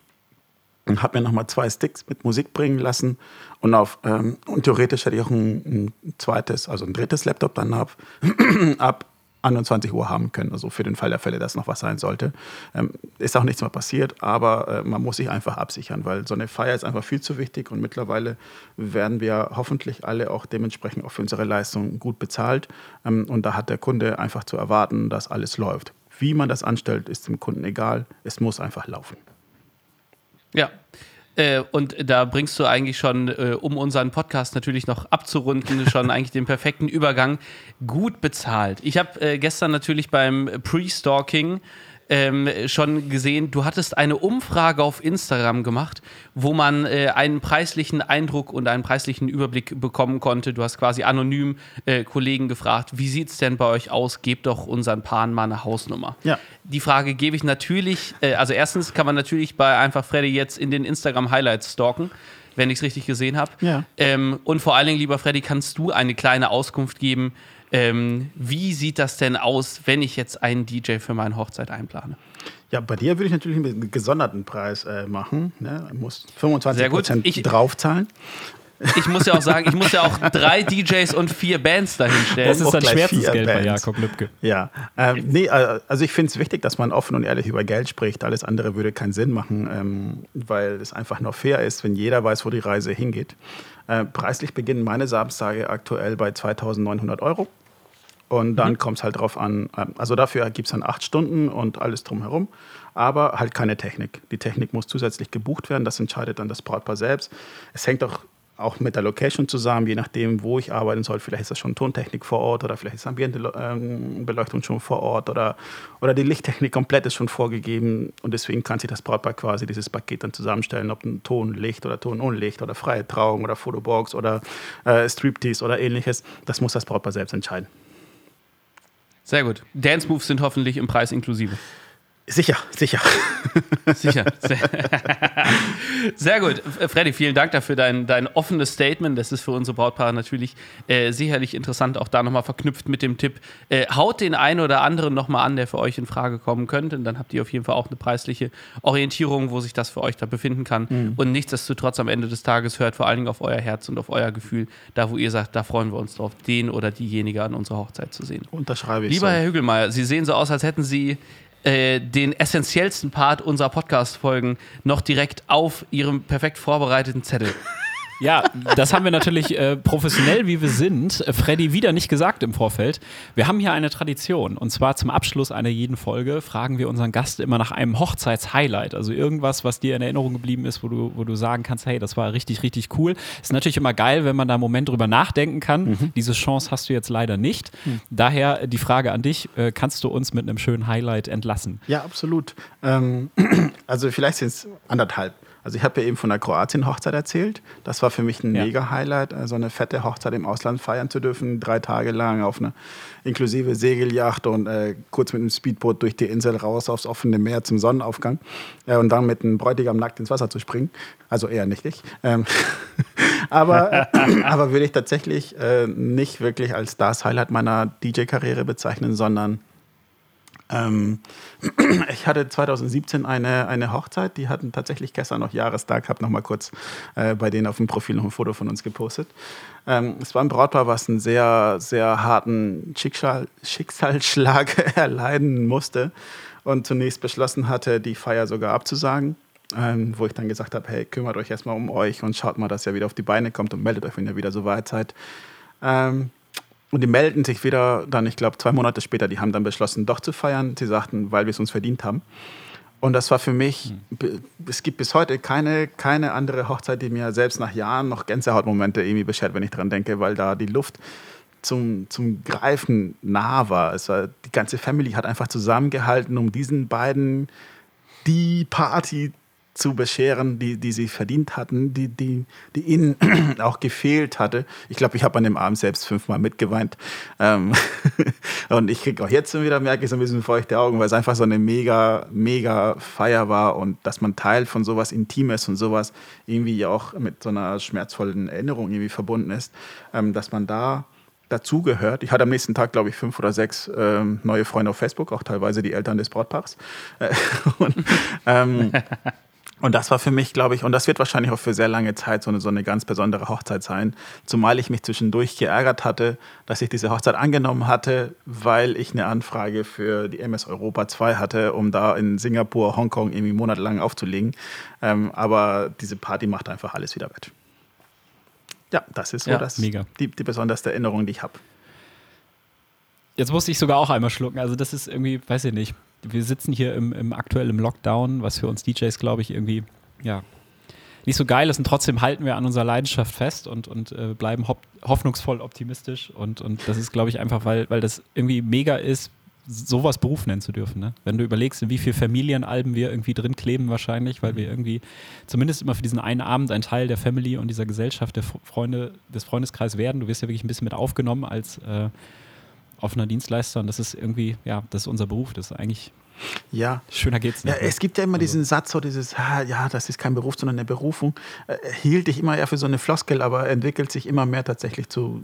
[SPEAKER 5] und habe mir nochmal zwei Sticks mit Musik bringen lassen und auf ähm, und theoretisch hätte ich auch ein, ein, zweites, also ein drittes Laptop dann ab, ab 21 Uhr haben können, also für den Fall der Fälle, dass noch was sein sollte. Ähm, ist auch nichts mehr passiert, aber äh, man muss sich einfach absichern, weil so eine Feier ist einfach viel zu wichtig und mittlerweile werden wir hoffentlich alle auch dementsprechend auch für unsere Leistung gut bezahlt. Ähm, und da hat der Kunde einfach zu erwarten, dass alles läuft. Wie man das anstellt, ist dem Kunden egal. Es muss einfach laufen.
[SPEAKER 3] Ja. Äh, und da bringst du eigentlich schon, äh, um unseren Podcast natürlich noch abzurunden, schon eigentlich den perfekten Übergang. Gut bezahlt. Ich habe äh, gestern natürlich beim Pre-Stalking ähm, schon gesehen, du hattest eine Umfrage auf Instagram gemacht, wo man äh, einen preislichen Eindruck und einen preislichen Überblick bekommen konnte. Du hast quasi anonym äh, Kollegen gefragt, wie sieht es denn bei euch aus? Gebt doch unseren Paaren mal eine Hausnummer.
[SPEAKER 5] Ja.
[SPEAKER 3] Die Frage gebe ich natürlich, äh, also erstens kann man natürlich bei einfach Freddy jetzt in den Instagram-Highlights stalken wenn ich es richtig gesehen habe.
[SPEAKER 5] Ja.
[SPEAKER 3] Ähm, und vor allen Dingen, lieber Freddy, kannst du eine kleine Auskunft geben, ähm, wie sieht das denn aus, wenn ich jetzt einen DJ für meine Hochzeit einplane?
[SPEAKER 5] Ja, bei dir würde ich natürlich einen gesonderten Preis äh, machen. Ne? Du musst 25
[SPEAKER 3] Sehr gut.
[SPEAKER 5] Prozent
[SPEAKER 3] Ich-
[SPEAKER 5] draufzahlen.
[SPEAKER 3] Ich muss ja auch sagen, ich muss ja auch drei DJs und vier Bands dahinstellen.
[SPEAKER 2] Das ist dann
[SPEAKER 5] vier
[SPEAKER 2] Schmerzensgeld bei. Jakob Lübke.
[SPEAKER 5] Ja, ähm, nee, also ich finde es wichtig, dass man offen und ehrlich über Geld spricht. Alles andere würde keinen Sinn machen, ähm, weil es einfach nur fair ist, wenn jeder weiß, wo die Reise hingeht. Äh, preislich beginnen meine Samstage aktuell bei 2900 Euro. Und dann kommt es halt drauf an, ähm, also dafür gibt es dann acht Stunden und alles drumherum, aber halt keine Technik. Die Technik muss zusätzlich gebucht werden, das entscheidet dann das Brautpaar selbst. Es hängt auch, auch mit der Location zusammen, je nachdem, wo ich arbeiten soll. Vielleicht ist das schon Tontechnik vor Ort oder vielleicht ist ambiente ähm, Beleuchtung schon vor Ort oder, oder die Lichttechnik komplett ist schon vorgegeben und deswegen kann sich das Brautpaar quasi dieses Paket dann zusammenstellen, ob ein Ton, Licht oder Ton ohne Licht oder freie Trauung oder Fotobox oder äh, Striptease oder ähnliches. Das muss das Brautpaar selbst entscheiden.
[SPEAKER 3] Sehr gut. Dance Moves sind hoffentlich im Preis inklusive.
[SPEAKER 5] Sicher, sicher.
[SPEAKER 3] Sicher. Sehr, Sehr gut. F- Freddy, vielen Dank dafür dein, dein offenes Statement. Das ist für unsere Brautpaare natürlich äh, sicherlich interessant, auch da nochmal verknüpft mit dem Tipp. Äh, haut den einen oder anderen nochmal an, der für euch in Frage kommen könnte. Und dann habt ihr auf jeden Fall auch eine preisliche Orientierung, wo sich das für euch da befinden kann. Und nichtsdestotrotz am Ende des Tages hört vor allen Dingen auf euer Herz und auf euer Gefühl, da wo ihr sagt, da freuen wir uns drauf, den oder diejenige an unserer Hochzeit zu sehen.
[SPEAKER 5] Unterschreibe ich
[SPEAKER 3] Lieber
[SPEAKER 5] so.
[SPEAKER 3] Herr Hügelmeier, Sie sehen so aus, als hätten Sie äh, den essentiellsten Part unserer Podcast-Folgen noch direkt auf Ihrem perfekt vorbereiteten Zettel.
[SPEAKER 2] Ja, das haben wir natürlich äh, professionell, wie wir sind, äh, Freddy wieder nicht gesagt im Vorfeld. Wir haben hier eine Tradition und zwar zum Abschluss einer jeden Folge fragen wir unseren Gast immer nach einem Hochzeitshighlight, also irgendwas, was dir in Erinnerung geblieben ist, wo du, wo du sagen kannst, hey, das war richtig, richtig cool. Ist natürlich immer geil, wenn man da einen Moment drüber nachdenken kann. Diese Chance hast du jetzt leider nicht. Daher die Frage an dich, äh, kannst du uns mit einem schönen Highlight entlassen?
[SPEAKER 5] Ja, absolut. Ähm, also vielleicht sind es anderthalb. Also ich habe ja eben von der Kroatien-Hochzeit erzählt. Das war für mich ein
[SPEAKER 2] Ja.
[SPEAKER 5] mega-Highlight, äh, so eine fette Hochzeit im Ausland feiern zu dürfen, drei Tage lang auf einer inklusive Segelyacht und äh, kurz mit einem Speedboot durch die Insel raus aufs offene Meer zum Sonnenaufgang äh, und dann mit einem Bräutigam nackt ins Wasser zu springen. Also eher nicht ich. Ähm, aber, aber würde ich tatsächlich äh, nicht wirklich als das Highlight meiner DJ-Karriere bezeichnen, sondern ich hatte 2017 eine, eine Hochzeit, die hatten tatsächlich gestern noch Jahrestag, habe noch mal kurz äh, bei denen auf dem Profil noch ein Foto von uns gepostet. Ähm, es war ein Brautpaar, was einen sehr, sehr harten Schicksal, Schicksalsschlag erleiden musste und zunächst beschlossen hatte, die Feier sogar abzusagen. Ähm, wo ich dann gesagt habe, hey, kümmert euch erstmal um euch und schaut mal, dass ihr wieder auf die Beine kommt und meldet euch, wenn ihr wieder so weit seid. Ähm, und die melden sich wieder dann, ich glaube, zwei Monate später, die haben dann beschlossen, doch zu feiern. Sie sagten, weil wir es uns verdient haben. Und das war für mich, be- es gibt bis heute keine, keine andere Hochzeit, die mir selbst nach Jahren noch Gänsehautmomente irgendwie beschert, wenn ich dran denke, weil da die Luft zum, zum Greifen nah war. Es war. Die ganze Family hat einfach zusammengehalten, um diesen beiden die Party zu bescheren, die, die sie verdient hatten, die, die, die ihnen auch gefehlt hatte. Ich glaube, ich habe an dem Abend selbst fünfmal mitgeweint. Ähm und ich kriege auch jetzt wieder, merke ich so ein bisschen feuchte Augen, weil es einfach so eine mega, mega Feier war und dass man Teil von sowas Intimes und sowas irgendwie auch mit so einer schmerzvollen Erinnerung irgendwie verbunden ist, ähm, dass man da dazugehört. Ich hatte am nächsten Tag, glaube ich, fünf oder sechs ähm, neue Freunde auf Facebook, auch teilweise die Eltern des Brautpaars. Äh, und, ähm, Und das war für mich, glaube ich, und das wird wahrscheinlich auch für sehr lange Zeit so eine, so eine ganz besondere Hochzeit sein. Zumal ich mich zwischendurch geärgert hatte, dass ich diese Hochzeit angenommen hatte, weil ich eine Anfrage für die MS Europa 2 hatte, um da in Singapur, Hongkong irgendwie monatelang aufzulegen. Ähm, aber diese Party macht einfach alles wieder wett. Ja, das ist so
[SPEAKER 3] Ja,
[SPEAKER 5] das,
[SPEAKER 2] mega.
[SPEAKER 5] Die, die besonderste Erinnerung, die ich habe.
[SPEAKER 2] Jetzt musste ich sogar auch einmal schlucken. Also das ist irgendwie, weiß ich nicht. Wir sitzen hier im, im aktuellen Lockdown, was für uns DJs, glaube ich, irgendwie, ja, nicht so geil ist. Und trotzdem halten wir an unserer Leidenschaft fest und, und äh, bleiben hoffnungsvoll optimistisch. Und, und das ist, glaube ich, einfach, weil, weil das irgendwie mega ist, sowas Beruf nennen zu dürfen. Ne? Wenn du überlegst, in wie viele Familienalben wir irgendwie drin kleben wahrscheinlich, weil wir irgendwie zumindest immer für diesen einen Abend ein Teil der Family und dieser Gesellschaft, der Freunde, des Freundeskreises werden. Du wirst ja wirklich ein bisschen mit aufgenommen als äh, offener Dienstleister und das ist irgendwie, ja, das ist unser Beruf. Das ist eigentlich,
[SPEAKER 5] Ja,
[SPEAKER 2] schöner geht's
[SPEAKER 5] Ja,
[SPEAKER 2] nicht. ne?
[SPEAKER 5] es gibt ja immer diesen Satz, so dieses, ja, das ist kein Beruf, sondern eine Berufung. Äh, hielt ich immer eher für so eine Floskel, aber entwickelt sich immer mehr tatsächlich zu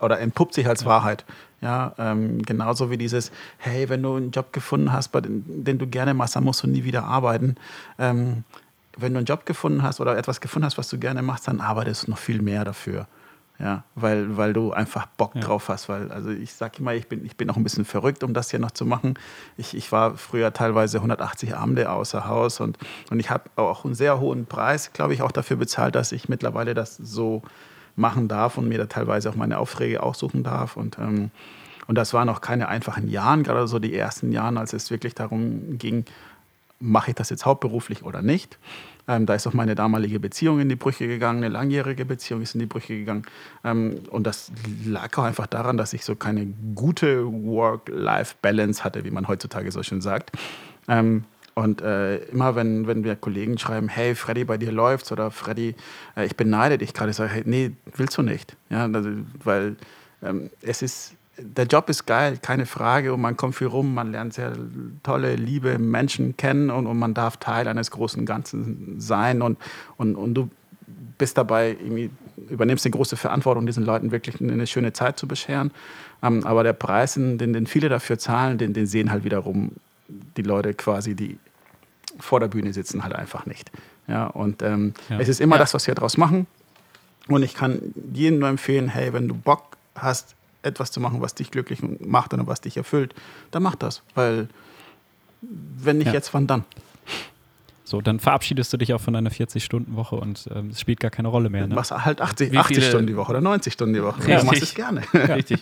[SPEAKER 5] oder entpuppt sich als Wahrheit. Ja, ähm, genauso wie dieses, hey, wenn du einen Job gefunden hast, bei den, den du gerne machst, dann musst du nie wieder arbeiten. Ähm, wenn du einen Job gefunden hast oder etwas gefunden hast, was du gerne machst, dann arbeitest du noch viel mehr dafür. Ja, weil, weil du einfach Bock
[SPEAKER 2] Ja.
[SPEAKER 5] drauf hast. Weil, also ich sag immer, ich bin, ich bin auch ein bisschen verrückt, um das hier noch zu machen. Ich, ich war früher teilweise 180 Abende außer Haus und, und ich habe auch einen sehr hohen Preis, glaube ich, auch dafür bezahlt, dass ich mittlerweile das so machen darf und mir da teilweise auch meine Aufträge aussuchen darf. Und, ähm, und das waren auch keine einfachen Jahren, gerade so die ersten Jahren, als es wirklich darum ging, mache ich das jetzt hauptberuflich oder nicht. Ähm, da ist auch meine damalige Beziehung in die Brüche gegangen, eine langjährige Beziehung ist in die Brüche gegangen. Ähm, und das lag auch einfach daran, dass ich so keine gute Work-Life-Balance hatte, wie man heutzutage so schön sagt. Ähm, und äh, immer wenn, wenn wir Kollegen schreiben, hey Freddy, bei dir läuft's oder Freddy, äh, ich beneide dich gerade, ich sage, hey, nee, willst du nicht. Ja, also, weil ähm, es ist, der Job ist geil, keine Frage, und man kommt viel rum, man lernt sehr tolle, liebe Menschen kennen und, und man darf Teil eines großen Ganzen sein und, und, und du bist dabei, irgendwie, übernimmst die große Verantwortung, diesen Leuten wirklich eine schöne Zeit zu bescheren. Ähm, aber der Preis, den, den viele dafür zahlen, den, den sehen halt wiederum die Leute quasi, die vor der Bühne sitzen, halt einfach nicht. Ja, und ähm,
[SPEAKER 2] Ja.
[SPEAKER 5] es ist immer
[SPEAKER 3] Ja.
[SPEAKER 5] das, was wir daraus machen. Und ich kann jedem nur empfehlen, hey, wenn du Bock hast, etwas zu machen, was dich glücklich macht oder was dich erfüllt, dann mach das. Weil wenn nicht
[SPEAKER 2] Ja.
[SPEAKER 5] jetzt, wann dann?
[SPEAKER 2] So, dann verabschiedest du dich auch von deiner 40-Stunden-Woche und ähm, es spielt gar keine Rolle mehr. Ne?
[SPEAKER 5] Machst halt 80,
[SPEAKER 3] Wie
[SPEAKER 5] 80
[SPEAKER 3] viele-
[SPEAKER 5] Stunden die Woche oder 90 Stunden die Woche.
[SPEAKER 3] Richtig.
[SPEAKER 5] Du machst es gerne.
[SPEAKER 3] Richtig.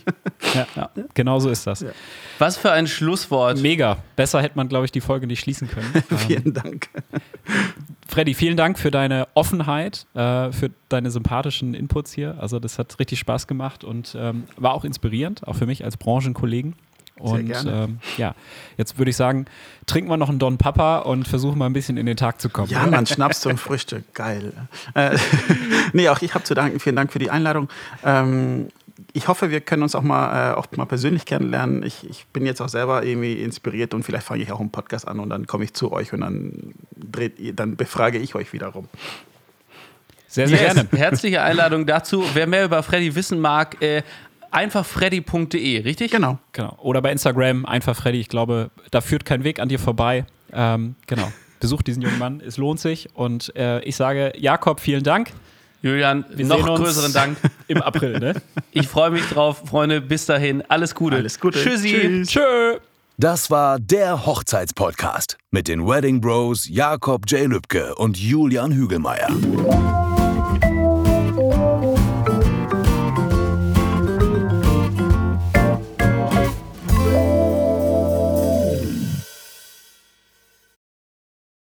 [SPEAKER 2] Ja, ja. Genau so ist das.
[SPEAKER 3] Was für ein Schlusswort.
[SPEAKER 2] Mega. Besser hätte man, glaube ich, die Folge nicht schließen können. ähm,
[SPEAKER 5] Vielen Dank.
[SPEAKER 2] Freddy, vielen Dank für deine Offenheit, äh, für deine sympathischen Inputs hier. Also das hat richtig Spaß gemacht und ähm, war auch inspirierend, auch für mich als Branchenkollegen. Und
[SPEAKER 5] gerne.
[SPEAKER 2] ähm, ja, jetzt würde ich sagen, trinken wir noch einen Don Papa und versuchen mal ein bisschen in den Tag zu kommen.
[SPEAKER 5] Ja, man, Schnaps zum Frühstück, geil. Äh, nee, auch ich habe zu danken. Vielen Dank für die Einladung. Ähm, ich hoffe, wir können uns auch mal, äh, auch mal persönlich kennenlernen. Ich, ich bin jetzt auch selber irgendwie inspiriert und vielleicht fange ich auch einen Podcast an und dann komme ich zu euch und dann, dreht, dann befrage ich euch wiederum.
[SPEAKER 2] Sehr, sehr
[SPEAKER 3] Yes.
[SPEAKER 2] gerne.
[SPEAKER 3] Herzliche Einladung dazu. Wer mehr über Freddy wissen mag, äh, einfach freddy.de, richtig?
[SPEAKER 5] Genau.
[SPEAKER 2] Genau. Oder bei Instagram einfach Freddy. Ich glaube, da führt kein Weg an dir vorbei. Ähm, genau. Besucht diesen jungen Mann. Es lohnt sich. Und äh, ich sage, Jakob, vielen Dank.
[SPEAKER 3] Julian,
[SPEAKER 2] Wir
[SPEAKER 3] noch
[SPEAKER 2] sehen uns
[SPEAKER 3] größeren Dank.
[SPEAKER 2] Im April, ne?
[SPEAKER 3] Ich freue mich drauf, Freunde. Bis dahin, alles Gute.
[SPEAKER 5] Alles Gute.
[SPEAKER 3] Tschüssi.
[SPEAKER 5] Tschüss.
[SPEAKER 2] Tschö.
[SPEAKER 1] Das war der Hochzeitspodcast mit den Wedding Bros Jakob J. Lübke und Julian Hügelmeier.